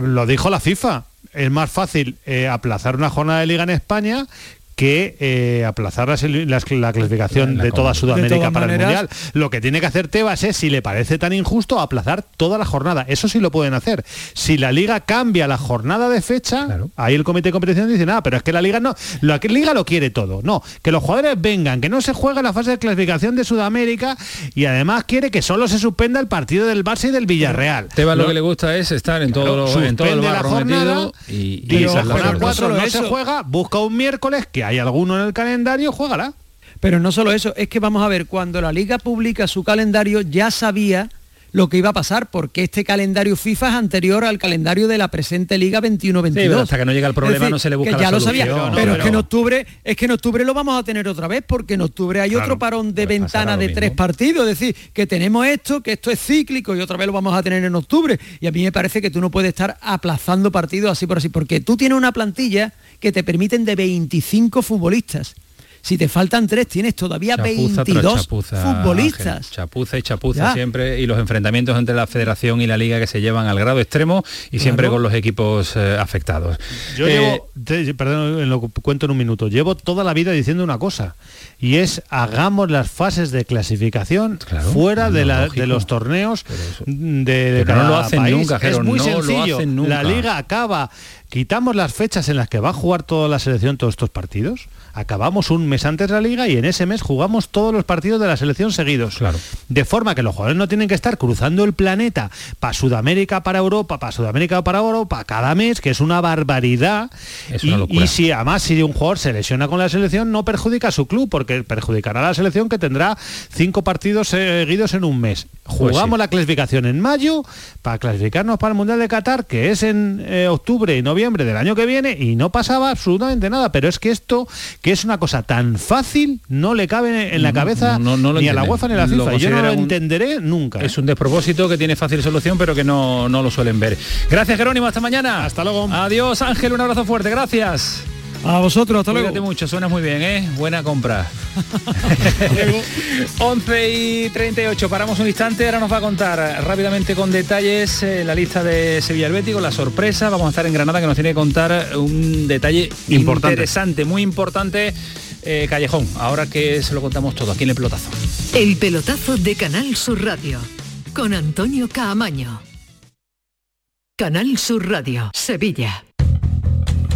[SPEAKER 19] Lo dijo la FIFA. Es más fácil eh, aplazar una jornada de liga en España que eh, aplazar la, clasificación de toda Sudamérica para el Mundial. Lo que tiene que hacer Tebas es, si le parece tan injusto, aplazar toda la jornada. Eso sí lo pueden hacer. Si la liga cambia la jornada de fecha, ahí el comité de competición dice, nada, pero es que la liga no, la liga lo quiere todo. No, que los jugadores vengan, que no se juegue la fase de clasificación de Sudamérica y además quiere que solo se suspenda el partido del Barça y del Villarreal.
[SPEAKER 1] Tebas lo, que le gusta es estar en todo lo, en todo
[SPEAKER 19] la jornada y, y, la jornada 4 no se juega, busca un miércoles que hay alguno en el calendario, juégala.
[SPEAKER 20] Pero no solo eso, es que vamos a ver, cuando la liga publica su calendario ya sabía lo que iba a pasar, porque este calendario FIFA es anterior al calendario de la presente Liga 21-22.
[SPEAKER 1] hasta que no llega el problema no se le busca
[SPEAKER 20] que ya lo sabía, pero, es que en octubre es que en octubre lo vamos a tener otra vez, porque en octubre hay otro parón de ventana de tres partidos, es decir, que tenemos esto, que esto es cíclico y otra vez lo vamos a tener en octubre. Y a mí me parece que tú no puedes estar aplazando partidos así por así, porque tú tienes una plantilla que te permiten de 25 futbolistas si te faltan tres, tienes todavía 22 futbolistas.
[SPEAKER 1] Chapuza y chapuza siempre. Y los enfrentamientos entre la federación y la liga que se llevan al grado extremo y siempre con los equipos eh, afectados.
[SPEAKER 19] Yo llevo, eh, perdón, lo cuento en un minuto, llevo toda la vida diciendo una cosa y es hagamos las fases de clasificación fuera de, los torneos de,
[SPEAKER 1] no lo hacen nunca,
[SPEAKER 19] es muy sencillo. La liga acaba, quitamos las fechas en las que va a jugar toda la selección todos estos partidos acabamos un mes antes la liga y en ese mes jugamos todos los partidos de la selección seguidos.
[SPEAKER 1] Claro.
[SPEAKER 19] De forma que los jugadores no tienen que estar cruzando el planeta para Sudamérica, para Europa, para Sudamérica, para Europa, cada mes, que es una barbaridad. y, si además si un jugador se lesiona con la selección, no perjudica a su club, porque perjudicará a la selección que tendrá cinco partidos seguidos en un mes. Pues jugamos la clasificación en mayo para clasificarnos para el Mundial de Qatar, que es en eh, octubre y noviembre del año que viene, y no pasaba absolutamente nada. Pero es que esto que es una cosa tan fácil, no le cabe en la cabeza ni a la UEFA ni a la FIFA. Yo no lo entenderé nunca.
[SPEAKER 1] Es un despropósito que tiene fácil solución, pero que no, no lo suelen ver. Gracias, Jerónimo. Hasta mañana.
[SPEAKER 19] Hasta luego.
[SPEAKER 1] Adiós, Ángel. Un abrazo fuerte. Gracias.
[SPEAKER 20] A vosotros, hasta
[SPEAKER 1] Cuídate mucho, suena muy bien, ¿eh? Buena compra. (laughs) (laughs) 11 y 38, paramos un instante, ahora nos va a contar rápidamente con detalles eh, la lista de Sevilla Helvético, la sorpresa, vamos a estar en Granada que nos tiene que contar un detalle
[SPEAKER 4] Importante.
[SPEAKER 1] interesante, muy importante, eh, Callejón, ahora que se lo contamos todo aquí en el pelotazo.
[SPEAKER 16] El pelotazo de Canal Sur Radio con Antonio Caamaño. Canal Sur Radio, Sevilla.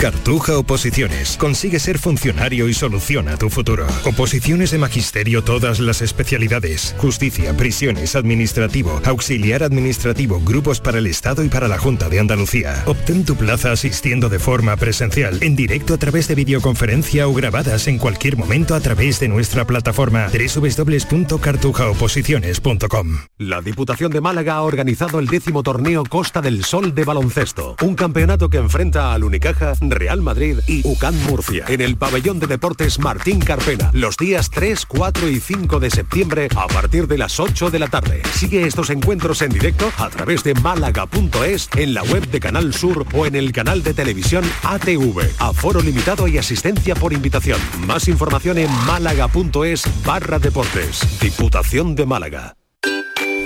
[SPEAKER 21] Cartuja Oposiciones. Consigue ser funcionario y soluciona tu futuro. Oposiciones de magisterio, todas las especialidades. Justicia, prisiones, administrativo, auxiliar administrativo, grupos para el Estado y para la Junta de Andalucía. Obtén tu plaza asistiendo de forma presencial, en directo a través de videoconferencia o grabadas en cualquier momento a través de nuestra plataforma www.cartujaoposiciones.com.
[SPEAKER 22] La Diputación de Málaga ha organizado el décimo torneo Costa del Sol de baloncesto, un campeonato que enfrenta al Unicaja, Real Madrid y UCAN Murcia, en el pabellón de deportes Martín Carpena, los días 3, 4 y 5 de septiembre a partir de las 8 de la tarde. Sigue estos encuentros en directo a través de málaga.es, en la web de Canal Sur o en el canal de televisión ATV. Aforo limitado y asistencia por invitación. Más información en málaga.es barra deportes. Diputación de Málaga.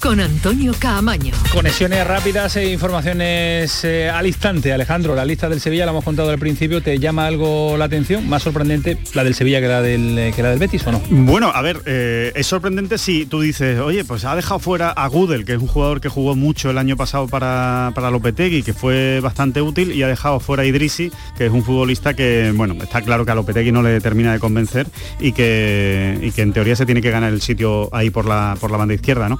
[SPEAKER 16] con Antonio Caamaño.
[SPEAKER 1] Conexiones rápidas e informaciones eh, al instante. Alejandro, la lista del Sevilla la hemos contado al principio. ¿Te llama algo la atención? ¿Más sorprendente la del Sevilla que la del, eh, que la del Betis o no?
[SPEAKER 4] Bueno, a ver, eh, es sorprendente si tú dices, oye, pues ha dejado fuera a Gudel, que es un jugador que jugó mucho el año pasado para, para Lopetegui, que fue bastante útil, y ha dejado fuera a Idrisi, que es un futbolista que, bueno, está claro que a Lopetegui no le termina de convencer y que, y que en teoría se tiene que ganar el sitio ahí por la, por la banda izquierda, ¿no?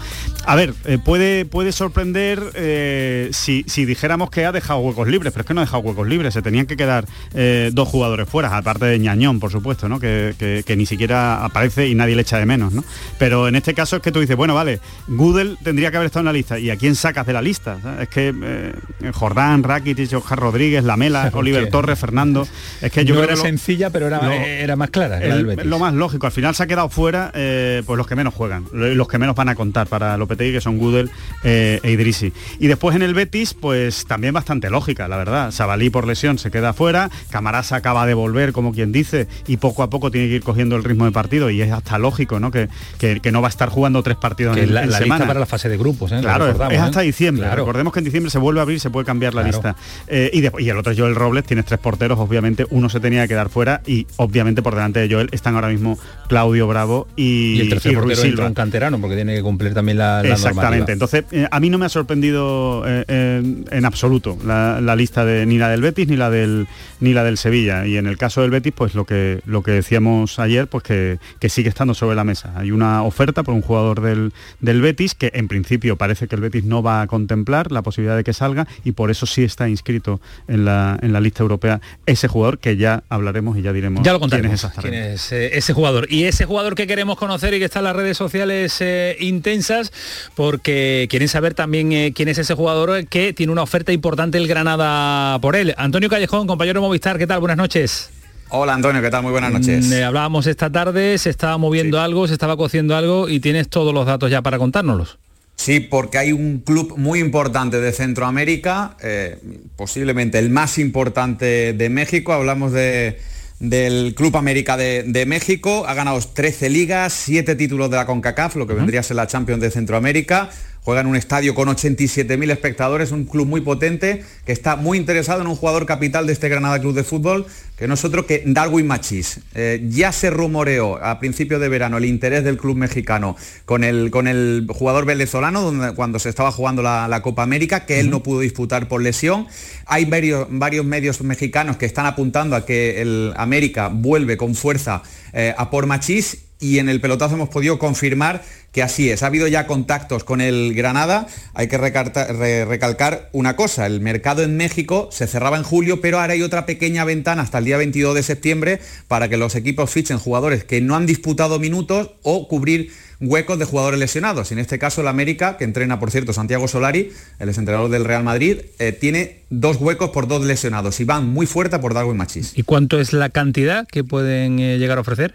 [SPEAKER 4] A ver, eh, puede, puede sorprender eh, si, si, dijéramos que ha dejado huecos libres, pero es que no ha dejado huecos libres, se tenían que quedar eh, dos jugadores fuera, aparte de Ñañón, por supuesto, ¿no? Que, que, que, ni siquiera aparece y nadie le echa de menos, ¿no? Pero en este caso es que tú dices, bueno, vale, Gudel tendría que haber estado en la lista, ¿y a quién sacas de la lista? Es que Jordán, Rakitic, Oscar Rodríguez, Lamela, (laughs) Oliver Torres, Fernando, es que yo
[SPEAKER 1] no
[SPEAKER 4] creo
[SPEAKER 1] era
[SPEAKER 4] lo,
[SPEAKER 1] sencilla, pero era,
[SPEAKER 4] lo,
[SPEAKER 1] era más clara.
[SPEAKER 4] El, lo más lógico, al final se ha quedado fuera pues los que menos juegan, los que menos van a contar para Lopetegui, que son Gudel eh, e Idrisi. Y después en el Betis, pues también bastante lógica, la verdad. Sabalí por lesión se queda fuera, Camarasa acaba de volver, como quien dice, y poco a poco tiene que ir cogiendo el ritmo de partido y es hasta lógico, ¿no? Que, que, que no va a estar jugando tres partidos
[SPEAKER 1] que
[SPEAKER 4] en,
[SPEAKER 1] la,
[SPEAKER 4] en
[SPEAKER 1] la
[SPEAKER 4] semana.
[SPEAKER 1] lista para la fase de grupos, ¿eh?
[SPEAKER 4] Claro, es hasta diciembre. Claro. Recordemos que en diciembre se vuelve a abrir, se puede cambiar la claro. lista. Eh, y, de, y, el otro es Joel Robles, tienes tres porteros, obviamente uno se tenía que quedar fuera y obviamente por delante de Joel están ahora mismo Claudio Bravo y,
[SPEAKER 1] y el tercer
[SPEAKER 4] y
[SPEAKER 1] portero Silva. un canterano porque tiene que cumplir también la, la
[SPEAKER 4] Exactamente. Entonces, eh, a mí no me ha sorprendido eh, en, en, absoluto la, la, lista de ni la del Betis ni la del ni la del Sevilla. Y en el caso del Betis, pues lo que lo que decíamos ayer, pues que, que sigue estando sobre la mesa. Hay una oferta por un jugador del, del Betis que en principio parece que el Betis no va a contemplar la posibilidad de que salga y por eso sí está inscrito en la, en la lista europea ese jugador que ya hablaremos y ya diremos
[SPEAKER 1] ya lo contaremos,
[SPEAKER 4] quién es,
[SPEAKER 1] quién es eh, ese jugador. Y ese jugador que queremos conocer y que está en las redes sociales eh, intensas porque quieren saber también eh, quién es ese jugador que tiene una oferta importante el Granada por él. Antonio Callejón, compañero de Movistar, ¿qué tal? Buenas noches.
[SPEAKER 23] Hola Antonio, ¿qué tal? Muy buenas noches.
[SPEAKER 1] Eh, hablábamos esta tarde, se estaba moviendo sí. algo, se estaba cociendo algo y tienes todos los datos ya para contárnoslos.
[SPEAKER 23] Sí, porque hay un club muy importante de Centroamérica, eh, posiblemente el más importante de México. Hablamos de, del Club América de, México. Ha ganado 13 ligas, 7 títulos de la CONCACAF, lo que vendría a ser la Champions de Centroamérica juega en un estadio con 87.000 espectadores, un club muy potente que está muy interesado en un jugador capital de este Granada Club de Fútbol, que no es otro que Darwin Machís. Eh, ya se rumoreó a principios de verano el interés del club mexicano con el, con el jugador venezolano donde, cuando se estaba jugando la, Copa América, que él no pudo disputar por lesión. Hay varios, varios medios mexicanos que están apuntando a que el América vuelve con fuerza eh, a por Machís y en el pelotazo hemos podido confirmar que así es. Ha habido ya contactos con el Granada. Hay que recalcar una cosa, el mercado en México se cerraba en julio, pero ahora hay otra pequeña ventana hasta el día 22 de septiembre para que los equipos fichen jugadores que no han disputado minutos o cubrir huecos de jugadores lesionados. En este caso el América, que entrena por cierto Santiago Solari, el entrenador del Real Madrid, eh, tiene dos huecos por dos lesionados y van muy fuerte por Darwin Machís.
[SPEAKER 1] ¿Y cuánto es la cantidad que pueden eh, llegar a ofrecer?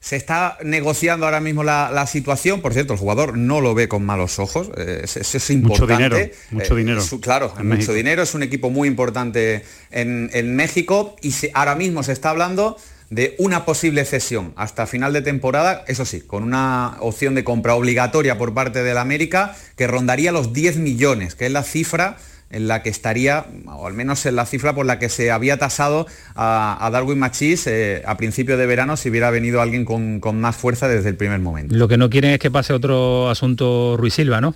[SPEAKER 23] Se está negociando ahora mismo la, situación. Por cierto, el jugador no lo ve con malos ojos. Eh, eso es, importante.
[SPEAKER 4] Mucho dinero. Mucho
[SPEAKER 23] eh,
[SPEAKER 4] dinero.
[SPEAKER 23] claro, mucho dinero. Es un equipo muy importante en, México y ahora mismo se está hablando de una posible cesión hasta final de temporada, eso sí, con una opción de compra obligatoria por parte del América que rondaría los 10 millones, que es la cifra en la que estaría, o al menos en la cifra por la que se había tasado a, Darwin Machís eh, a principio de verano si hubiera venido alguien con, más fuerza desde el primer momento.
[SPEAKER 1] Lo que no quieren es que pase otro asunto Ruiz Silva, ¿no?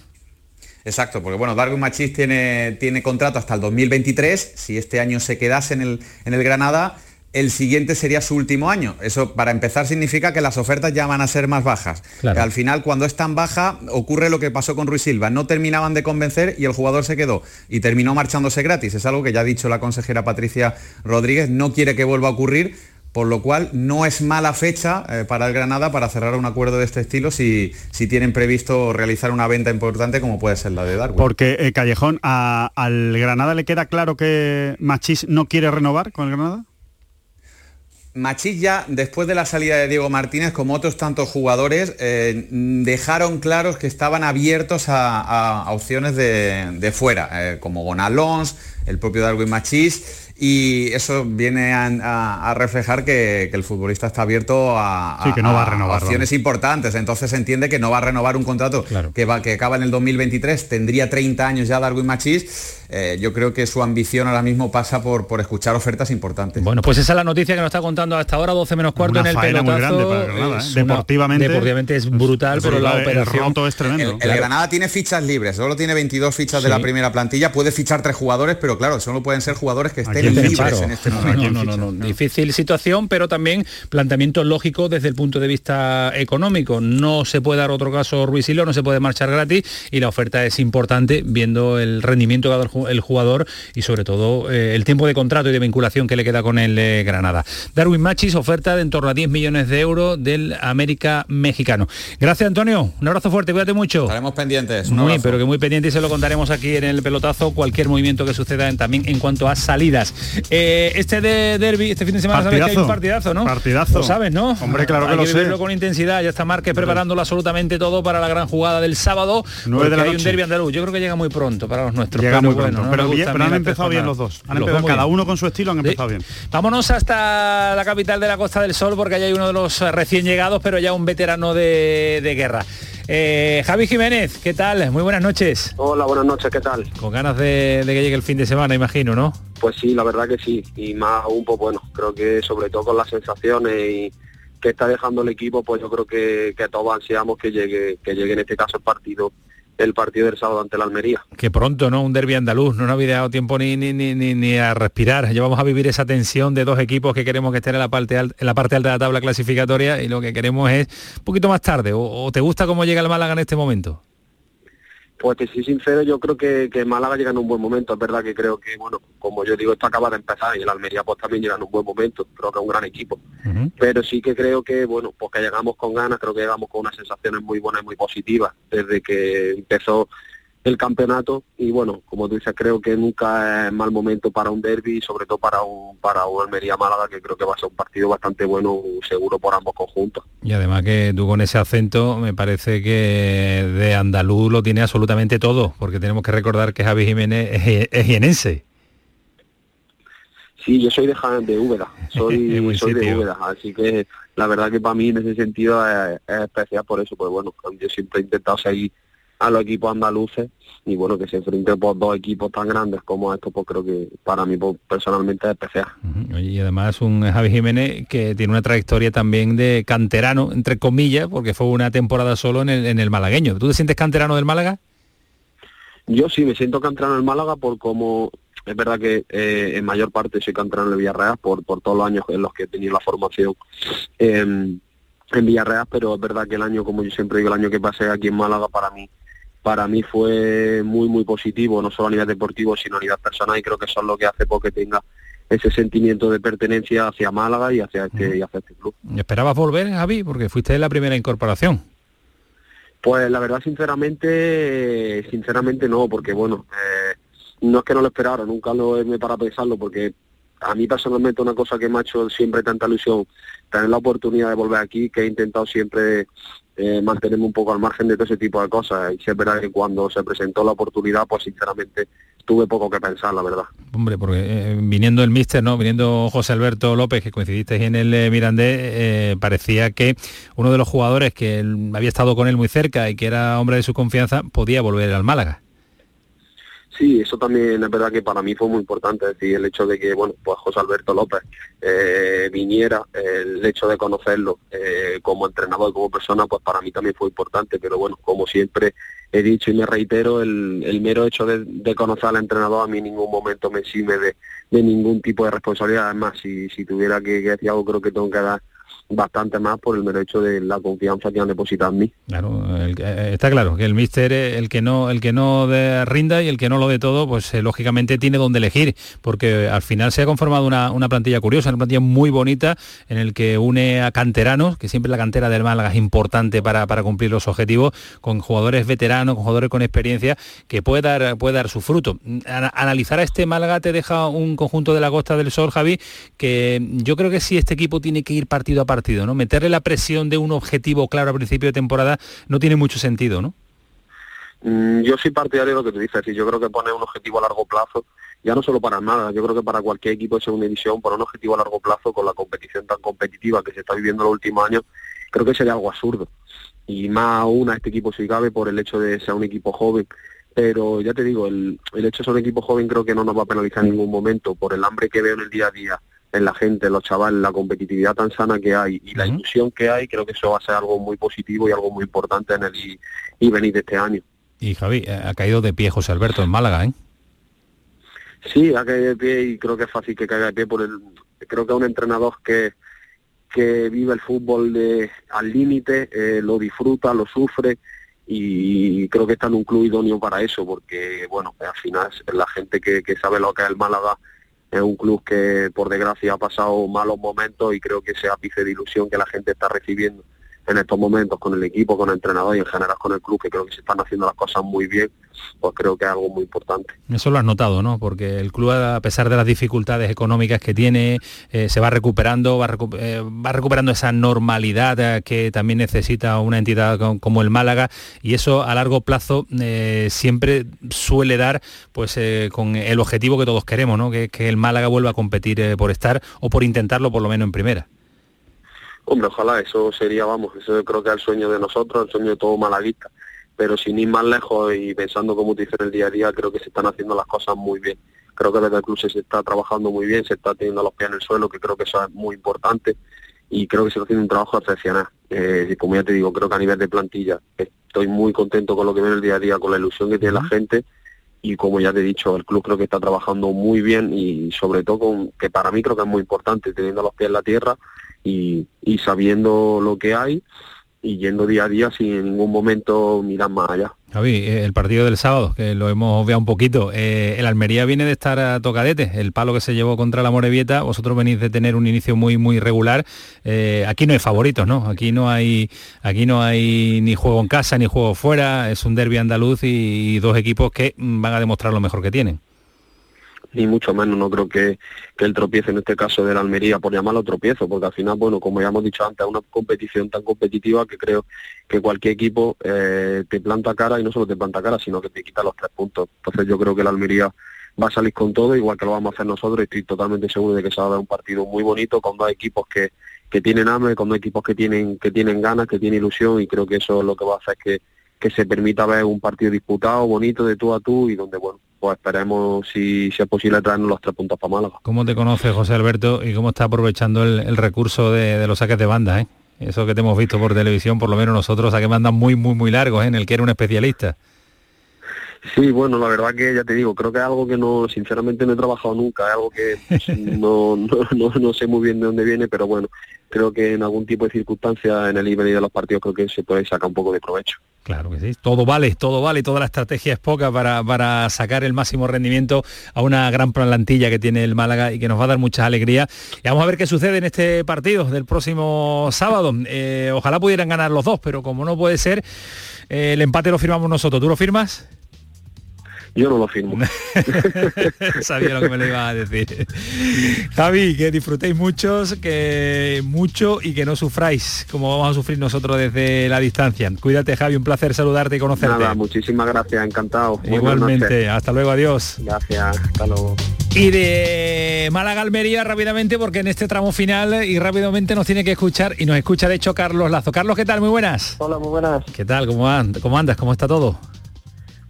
[SPEAKER 23] Exacto, porque bueno, Darwin Machís tiene, tiene contrato hasta el 2023, si este año se quedase en el, en el Granada, el siguiente sería su último año. Eso para empezar significa que las ofertas ya van a ser más bajas. Al final, cuando es tan baja, ocurre lo que pasó con Ruiz Silva. No terminaban de convencer y el jugador se quedó y terminó marchándose gratis. Es algo que ya ha dicho la consejera Patricia Rodríguez, no quiere que vuelva a ocurrir. Por lo cual no es mala fecha eh, para el Granada para cerrar un acuerdo de este estilo si, si tienen previsto realizar una venta importante como puede ser la de Darwin.
[SPEAKER 4] Porque eh, Callejón, ¿al Granada le queda claro que Machís no quiere renovar con el Granada?
[SPEAKER 23] Machilla, después de la salida de Diego Martínez, como otros tantos jugadores, eh, dejaron claros que estaban abiertos a, opciones de, fuera, eh, como Gonalons, el propio Darwin Machís, y eso viene a, reflejar que, el futbolista está abierto a,
[SPEAKER 4] que no va a renovar,
[SPEAKER 23] opciones importantes. Entonces se entiende que no va a renovar un contrato que, va, que acaba en el 2023, tendría 30 años ya Darwin Machís. Eh, yo creo que su ambición ahora mismo pasa por, por escuchar ofertas importantes.
[SPEAKER 1] Bueno, pues esa es la noticia que nos está contando hasta ahora, 12 menos cuarto en el pelotazo.
[SPEAKER 4] ¿eh? Deportivamente,
[SPEAKER 1] deportivamente es brutal, pero la operación
[SPEAKER 4] es tremendo.
[SPEAKER 23] El, Granada tiene fichas libres, solo tiene 22 fichas de la primera plantilla, puede fichar tres jugadores, pero claro, solo pueden ser jugadores que estén este
[SPEAKER 1] no, no, no, Difícil situación, pero también planteamiento lógico desde el punto de vista económico. No se puede dar otro caso Ruiz Hilo, no se puede marchar gratis y la oferta es importante viendo el rendimiento que ha dado el jugador y sobre todo eh, el tiempo de contrato y de vinculación que le queda con el eh, Granada. Darwin Machis, oferta de en torno a 10 millones de euros del América mexicano. Gracias Antonio, un abrazo fuerte, cuídate mucho.
[SPEAKER 23] Estaremos pendientes.
[SPEAKER 1] Muy, pero que muy pendientes y se lo contaremos aquí en el pelotazo, cualquier movimiento que suceda también en cuanto a salidas. Eh, este de derby, este fin de semana sabes que hay un partidazo, ¿no?
[SPEAKER 4] Partidazo.
[SPEAKER 1] Lo sabes, ¿no?
[SPEAKER 4] Hombre, claro que,
[SPEAKER 1] hay
[SPEAKER 4] lo
[SPEAKER 1] que
[SPEAKER 4] sé.
[SPEAKER 1] con intensidad. Ya está Márquez preparándolo absolutamente todo para la gran jugada del sábado. porque hay un derby andaluz. Yo creo que llega muy pronto para los nuestros.
[SPEAKER 4] Llega muy pronto. pero, han empezado bien los dos. Han empezado, cada uno con su estilo han empezado bien.
[SPEAKER 1] Vámonos hasta la capital de la Costa del Sol porque allá hay uno de los recién llegados, pero ya un veterano de, de guerra. Eh, Javi Jiménez, ¿qué tal? Muy buenas noches.
[SPEAKER 24] Hola, buenas noches, ¿qué tal?
[SPEAKER 1] Con ganas de, que llegue el fin de semana, imagino, ¿no?
[SPEAKER 24] Pues sí, la verdad que sí, y más aún, pues bueno, creo que sobre todo con las sensaciones y que está dejando el equipo, pues yo creo que, que todos ansiamos que llegue, que llegue en este caso el partido el partido del sábado ante la Almería.
[SPEAKER 1] Que pronto, ¿no? Un derbi andaluz, no nos había dado tiempo ni, ni, ni, ni, a respirar. Ya vamos a vivir esa tensión de dos equipos que queremos que estén en la parte alta, en la parte alta de la tabla clasificatoria y lo que queremos es un poquito más tarde. o te gusta cómo llega el Málaga en este momento?
[SPEAKER 24] Pues que sí, sincero, yo creo que, que, Málaga llega en un buen momento. Es verdad que creo que, bueno, como yo digo, esto acaba de empezar y el Almería pues también llega en un buen momento. Creo que es un gran equipo. Pero sí que creo que, bueno, pues que llegamos con ganas, creo que llegamos con unas sensaciones muy buenas y muy positivas desde que empezó el campeonato. Y bueno, como tú dices, creo que nunca es mal momento para un derby, sobre todo para un para un Almería Málaga que creo que va a ser un partido bastante bueno, seguro por ambos conjuntos.
[SPEAKER 1] Y además que tú con ese acento me parece que de andaluz lo tiene absolutamente todo, porque tenemos que recordar que Javi Jiménez es, es
[SPEAKER 24] Sí, yo soy de, de Úbeda, soy, (laughs) soy de Úbeda, así que la verdad que para mí en ese sentido es, especial por eso, pues bueno, yo siempre he intentado seguir a los equipos andaluces y bueno, que se enfrenten por dos equipos tan grandes como estos, pues creo que para mí pues, personalmente es especial.
[SPEAKER 1] Y además un Javi Jiménez que tiene una trayectoria también de canterano, entre comillas, porque fue una temporada solo en el, en el malagueño. ¿Tú te sientes canterano del Málaga?
[SPEAKER 24] Yo sí me siento canterano del Málaga por como es verdad que eh, en mayor parte soy canterano de Villarreal por, por todos los años en los que he tenido la formación en Villarreal, pero es verdad que el año, como yo siempre digo, el año que pasé aquí en Málaga para mí para mí fue muy muy positivo, no solo a nivel deportivo, sino a nivel personal y creo que eso es lo que hace porque tenga ese sentimiento de pertenencia hacia Málaga y hacia este, y hacia este club.
[SPEAKER 1] ¿Esperabas volver, Javi? Porque fuiste la primera incorporación.
[SPEAKER 24] Pues la verdad, sinceramente, sinceramente no, porque bueno, eh, no es que no lo esperara, nunca lo me para pensarlo, porque a mí personalmente una cosa que me ha hecho siempre tanta ilusión, tener la oportunidad de volver aquí, que he intentado siempre eh, mantenerme un poco al margen de todo ese tipo de cosas. Y es verdad que cuando se presentó la oportunidad, pues sinceramente tuve poco que pensar, la verdad.
[SPEAKER 1] Hombre, porque eh, viniendo el míster, ¿no? Viniendo José Alberto López, que coincidiste en el eh, Mirandés, parecía que uno de los jugadores que había estado con él muy cerca y que era hombre de su confianza, podía volver al Málaga.
[SPEAKER 24] Sí, eso también es verdad que para mí fue muy importante, es decir, el hecho de que, bueno, pues José Alberto López eh, viniera, el hecho de conocerlo eh, como entrenador y como persona, pues para mí también fue importante, pero bueno, como siempre he dicho y me reitero, el, mero hecho de, conocer al entrenador a mí en ningún momento me exime de, ningún tipo de responsabilidad, además, si, si tuviera que, que algo, creo que tengo que dar bastante más por el mero hecho de la confianza que han depositado en mí.
[SPEAKER 1] Claro, eh, está claro que el míster, el que no, el que no rinda y el que no lo de todo, pues eh, lógicamente tiene donde elegir, porque al final se ha conformado una, una, plantilla curiosa, una plantilla muy bonita, en el que une a canteranos, que siempre la cantera del Málaga es importante para, para cumplir los objetivos, con jugadores veteranos, con jugadores con experiencia, que puede dar, puede dar su fruto. analizar a este Málaga te deja un conjunto de la Costa del Sol, Javi, que yo creo que si este equipo tiene que ir partido a partido, ¿no? Meterle la presión de un objetivo claro a principio de temporada no tiene mucho sentido, ¿no?
[SPEAKER 24] Mm, yo soy partidario de lo que tú dices, y yo creo que poner un objetivo a largo plazo, ya no solo para nada, yo creo que para cualquier equipo de segunda división, poner un objetivo a largo plazo con la competición tan competitiva que se está viviendo en los últimos años, creo que sería algo absurdo. Y más aún a este equipo si cabe por el hecho de ser un equipo joven. Pero ya te digo, el, el hecho de ser un equipo joven creo que no nos va a penalizar en ningún momento por el hambre que veo en el día a día en la gente, en los chavales, la competitividad tan sana que hay y la ilusión que hay, creo que eso va a ser algo muy positivo y algo muy importante en el y, venir de este año.
[SPEAKER 1] Y Javi, eh, ha caído de pie José Alberto en Málaga, ¿eh?
[SPEAKER 24] Sí, ha caído de pie y creo que es fácil que caiga de pie por el... Creo que es un entrenador que, que vive el fútbol de, al límite, eh, lo disfruta, lo sufre y creo que está en un club idóneo para eso, porque bueno, al final la gente que, que sabe lo que es el Málaga es un club que por desgracia ha pasado malos momentos y creo que ese ápice de ilusión que la gente está recibiendo en estos momentos con el equipo, con el entrenador y en general con el club, que creo que se están haciendo las cosas muy bien, pues creo que es algo muy importante.
[SPEAKER 1] Eso lo has notado, ¿no? Porque el club, a pesar de las dificultades económicas que tiene, eh, se va recuperando, va, eh, va, recuperando esa normalidad eh, que también necesita una entidad como el Málaga, y eso a largo plazo siempre suele dar pues con el objetivo que todos queremos, ¿no? Que, que el Málaga vuelva a competir por estar o por intentarlo por lo menos en primera.
[SPEAKER 24] Hombre, ojalá, eso sería, vamos, eso creo que es el sueño de nosotros, el sueño de todo malaguista. Pero sin ir más lejos y pensando como te en el día a día, creo que se están haciendo las cosas muy bien. Creo que desde el club se está trabajando muy bien, se está teniendo los pies en el suelo, que creo que eso es muy importante. Y creo que se está haciendo un trabajo excepcional. Eh, como ya te digo, creo que a nivel de plantilla estoy muy contento con lo que viene el día a día, con la ilusión que tiene la gente y como ya te he dicho, el club creo que está trabajando muy bien y sobre todo con, que para mí creo que es muy importante, teniendo los pies en la tierra y, sabiendo lo que hay y yendo día a día sin ningún momento mirar más allá.
[SPEAKER 1] Javi, eh, el partido del sábado, que lo hemos obviado un poquito, eh, el Almería viene de estar a tocadete, el palo que se llevó contra la Morevieta, vosotros venís de tener un inicio muy muy regular, eh, aquí no hay favoritos, ¿no? Aquí no hay aquí no hay ni juego en casa ni juego fuera, es un derby andaluz y dos equipos que van a demostrar lo mejor que tienen
[SPEAKER 24] ni mucho menos. No creo que, que el tropiezo en este caso de la Almería, por llamarlo tropiezo, porque al final, bueno, como ya hemos dicho antes, es una competición tan competitiva que creo que cualquier equipo eh, te planta cara y no solo te planta cara, sino que te quita los tres puntos. Entonces yo creo que la Almería va a salir con todo, igual que lo vamos a hacer nosotros, estoy totalmente seguro de que se va a dar un partido muy bonito, con dos equipos que, que tienen hambre, con dos equipos que tienen, que tienen ganas, que tienen ilusión, y creo que eso es lo que va a hacer que, que se permita ver un partido disputado, bonito, de tú a tú, y donde, bueno, pues esperemos si, si es posible traernos los tres puntos para Málaga.
[SPEAKER 1] ¿Cómo te conoces, José Alberto, y cómo está aprovechando el, recurso de, los saques de banda, eh? Eso que te hemos visto por televisión, por lo menos nosotros, saques bandas muy, muy, muy largos, ¿eh? en el que era un especialista.
[SPEAKER 24] Sí, bueno, la verdad que ya te digo, creo que es algo que no, sinceramente no he trabajado nunca, es algo que (laughs) no, no, no, sé muy bien de dónde viene, pero bueno, creo que en algún tipo de circunstancia en el nivel de los partidos creo que se puede sacar un poco de provecho.
[SPEAKER 1] Claro que sí, todo vale, todo vale, toda la estrategia es poca para, para sacar el máximo rendimiento a una gran plantilla que tiene el Málaga y que nos va a dar mucha alegría. Y vamos a ver qué sucede en este partido del próximo sábado. Eh, ojalá pudieran ganar los dos, pero como no puede ser, eh, el empate lo firmamos nosotros. ¿Tú lo firmas?
[SPEAKER 24] Yo no lo firmo. (laughs)
[SPEAKER 1] Sabía lo que me lo iba a decir. Javi, que disfrutéis muchos, que mucho y que no sufráis como vamos a sufrir nosotros desde la distancia. Cuídate, Javi, un placer saludarte y conocerte.
[SPEAKER 24] Nada, muchísimas gracias, encantado.
[SPEAKER 1] Igualmente, hasta luego, adiós.
[SPEAKER 24] Gracias, hasta luego.
[SPEAKER 1] Y de Málaga Almería rápidamente, porque en este tramo final y rápidamente nos tiene que escuchar y nos escucha de hecho Carlos Lazo. Carlos, ¿qué tal? Muy buenas.
[SPEAKER 25] Hola, muy buenas.
[SPEAKER 1] ¿Qué tal? ¿Cómo, cómo andas? ¿Cómo está todo?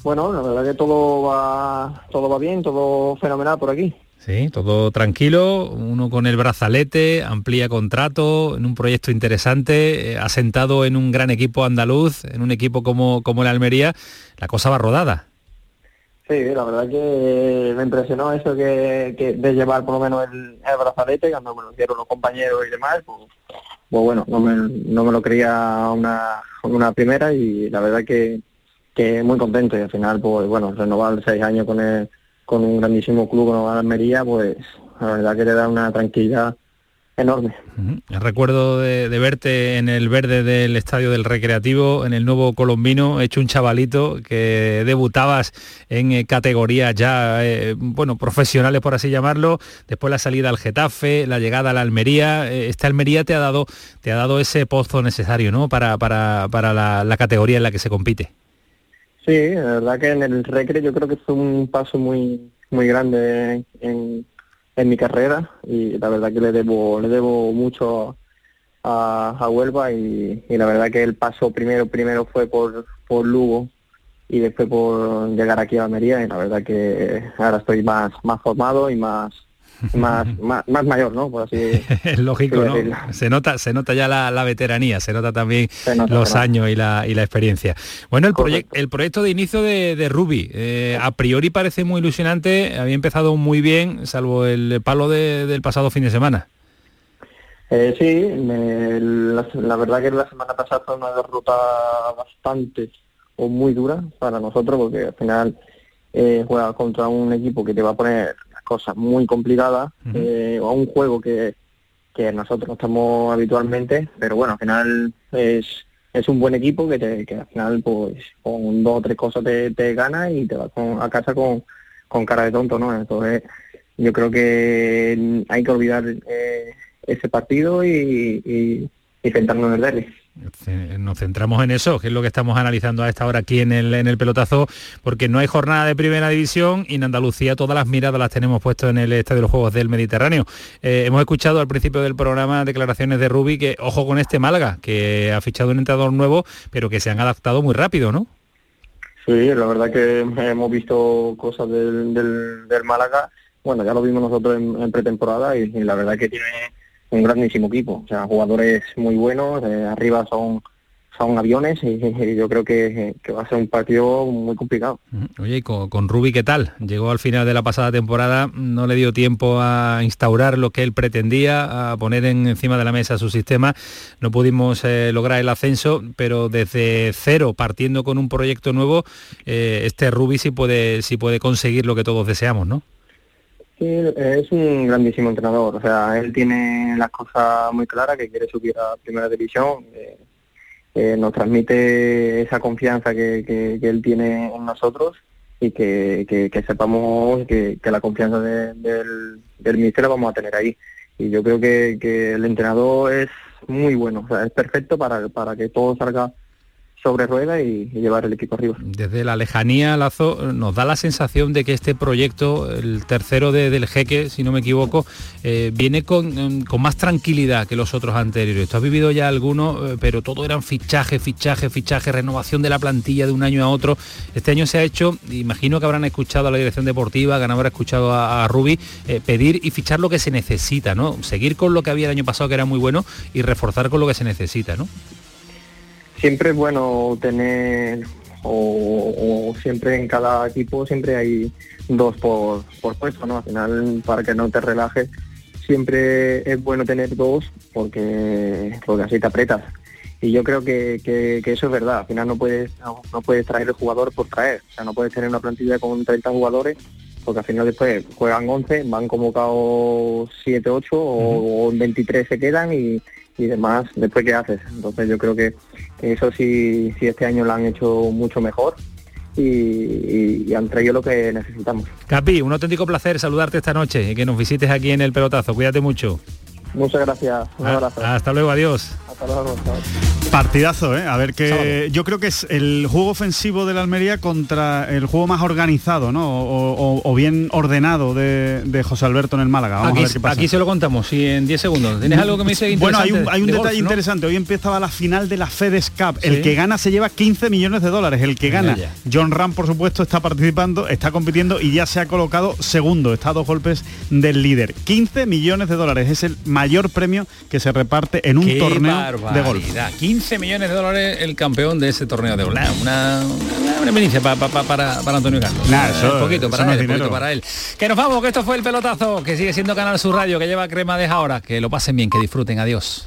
[SPEAKER 25] Bueno, la verdad que todo va, todo va bien, todo fenomenal por aquí.
[SPEAKER 1] Sí, todo tranquilo, uno con el brazalete, amplía contrato, en un proyecto interesante, eh, asentado en un gran equipo andaluz, en un equipo como, como el Almería, la cosa va rodada.
[SPEAKER 25] Sí, la verdad que me impresionó eso que, de llevar por lo menos el, brazalete, cuando me lo dieron los compañeros y demás, pues, pues bueno, no me, no me, lo creía una, una primera y la verdad que, que muy contento y al final, pues bueno, renovar seis años con, el, con un grandísimo club como Almería, pues la verdad que te da una tranquilidad enorme.
[SPEAKER 1] Recuerdo de, verte en el verde del Estadio del Recreativo, en el nuevo colombino, hecho un chavalito que debutabas en eh, categorías ya, eh, bueno, profesionales por así llamarlo, después la salida al Getafe, la llegada a la Almería, eh, esta Almería te ha dado, te ha dado ese pozo necesario, ¿no? Para, para, para la categoría en la que se compite.
[SPEAKER 25] Sí, la verdad que en el Recre yo creo que fue un paso muy muy grande en, en mi carrera y la verdad que le debo le debo mucho a, a Huelva y, y, la verdad que el paso primero primero fue por, por Lugo y después por llegar aquí a Almería y la verdad que ahora estoy más más formado y más (laughs) más, más, mayor, ¿no? Por así (laughs)
[SPEAKER 1] es lógico, ¿no? Se nota, se nota ya la, veteranía, se nota también los años y la, y la experiencia. Bueno, el, proyecto el proyecto de inicio de, de Ruby, eh, a priori parece muy ilusionante, había empezado muy bien, salvo el palo del pasado fin de semana.
[SPEAKER 25] Eh, sí, la, verdad que la semana pasada fue una derrota bastante o muy dura para nosotros porque al final eh, juega contra un equipo que te va a poner cosas muy complicadas eh, o a un juego que, que nosotros no estamos habitualmente, pero bueno, al final es, es un buen equipo que, te, que al final pues con dos o tres cosas te, te gana y te vas a casa con, con cara de tonto, ¿no? Entonces yo creo que hay que olvidar eh, ese partido y, y, y centrarnos en el derby
[SPEAKER 1] nos centramos en eso, que es lo que estamos analizando a esta hora aquí en el, en el pelotazo, porque no hay jornada de primera división y en Andalucía todas las miradas las tenemos puestas en el Estadio de los Juegos del Mediterráneo. Eh, hemos escuchado al principio del programa declaraciones de Rubi que ojo con este Málaga, que ha fichado un entrenador nuevo, pero que se han adaptado muy rápido, ¿no?
[SPEAKER 25] Sí, la verdad que hemos visto cosas del, del, Málaga. Bueno, ya lo vimos nosotros en, pretemporada y la verdad que tiene un grandísimo equipo, o sea, jugadores muy buenos, arriba son son aviones y, yo creo que, va a ser un partido muy complicado.
[SPEAKER 1] Oye, y con, con Rubi, ¿qué tal? Llegó al final de la pasada temporada, no le dio tiempo a instaurar lo que él pretendía, a poner encima de la mesa su sistema, no pudimos eh, lograr el ascenso, pero desde cero, partiendo con un proyecto nuevo, eh, este Rubi sí puede, sí puede conseguir lo que todos deseamos, ¿no?
[SPEAKER 25] Sí, es un grandísimo entrenador. O sea, él tiene las cosas muy claras, que quiere subir a primera división. Eh, eh, nos transmite esa confianza que, que, él tiene en nosotros y que, que, sepamos que, la confianza del, del mister la vamos a tener ahí. Y yo creo que, el entrenador es muy bueno, o sea, es perfecto para, para que todo salga sobre rueda y, llevar el equipo arriba.
[SPEAKER 1] Desde la lejanía, Lazo, nos da la sensación de que este proyecto, el tercero del jeque, si no me equivoco, eh, viene con, con, más tranquilidad que los otros anteriores. Tú has vivido ya algunos, eh, pero todo eran fichaje, fichaje, fichaje, renovación de la plantilla de un año a otro. Este año se ha hecho, imagino que habrán escuchado a la dirección deportiva, que habrán escuchado a, a Rubi, eh, pedir y fichar lo que se necesita, ¿no? Seguir con lo que había el año pasado, que era muy bueno, y reforzar con lo que se necesita, ¿no?
[SPEAKER 25] Siempre es bueno tener, o, siempre en cada equipo, siempre hay dos por, por puesto, ¿no? Al final, para que no te relajes, siempre es bueno tener dos porque, porque así te apretas. Y yo creo que, eso es verdad. Al final no puedes, no, puedes traer el jugador por traer. O sea, no puedes tener una plantilla con 30 jugadores porque al final después juegan 11, van convocados 7, 8 o, 23 se quedan y, y demás, después qué haces. Entonces yo creo que, eso sí, sí este año lo han hecho mucho mejor y, han traído lo que necesitamos.
[SPEAKER 1] Capi, un auténtico placer saludarte esta noche y que nos visites aquí en el pelotazo. Cuídate mucho.
[SPEAKER 25] Muchas gracias. Un ah, abrazo.
[SPEAKER 1] Hasta luego, adiós.
[SPEAKER 4] Partidazo, ¿eh? A ver que yo creo que es el juego ofensivo de la Almería contra el juego más organizado, ¿no? O, bien ordenado de, José Alberto en el Málaga.
[SPEAKER 1] Vamos aquí, a ver qué pasa. Aquí se lo contamos y en 10 segundos. ¿Tienes algo que me dice
[SPEAKER 4] Bueno, hay un, detalle interesante. Hoy empezaba la final de la FedEx Cup. El que gana se lleva 15 millones de dólares. El que gana, John Ram, por supuesto, está participando, está compitiendo y ya se ha colocado segundo. Está a dos golpes del líder. 15 millones de dólares. Es el mayor premio que se reparte en un torneo de golf.
[SPEAKER 1] 15 millones de dólares el campeón de ese torneo de golf. Una, una, para, Antonio Carlos.
[SPEAKER 4] un
[SPEAKER 1] poquito, para él, poquito para él. Que nos vamos, que esto fue el pelotazo, que sigue siendo Canal Sur Radio, que lleva crema de ahora. Que lo pasen bien, que disfruten. Adiós.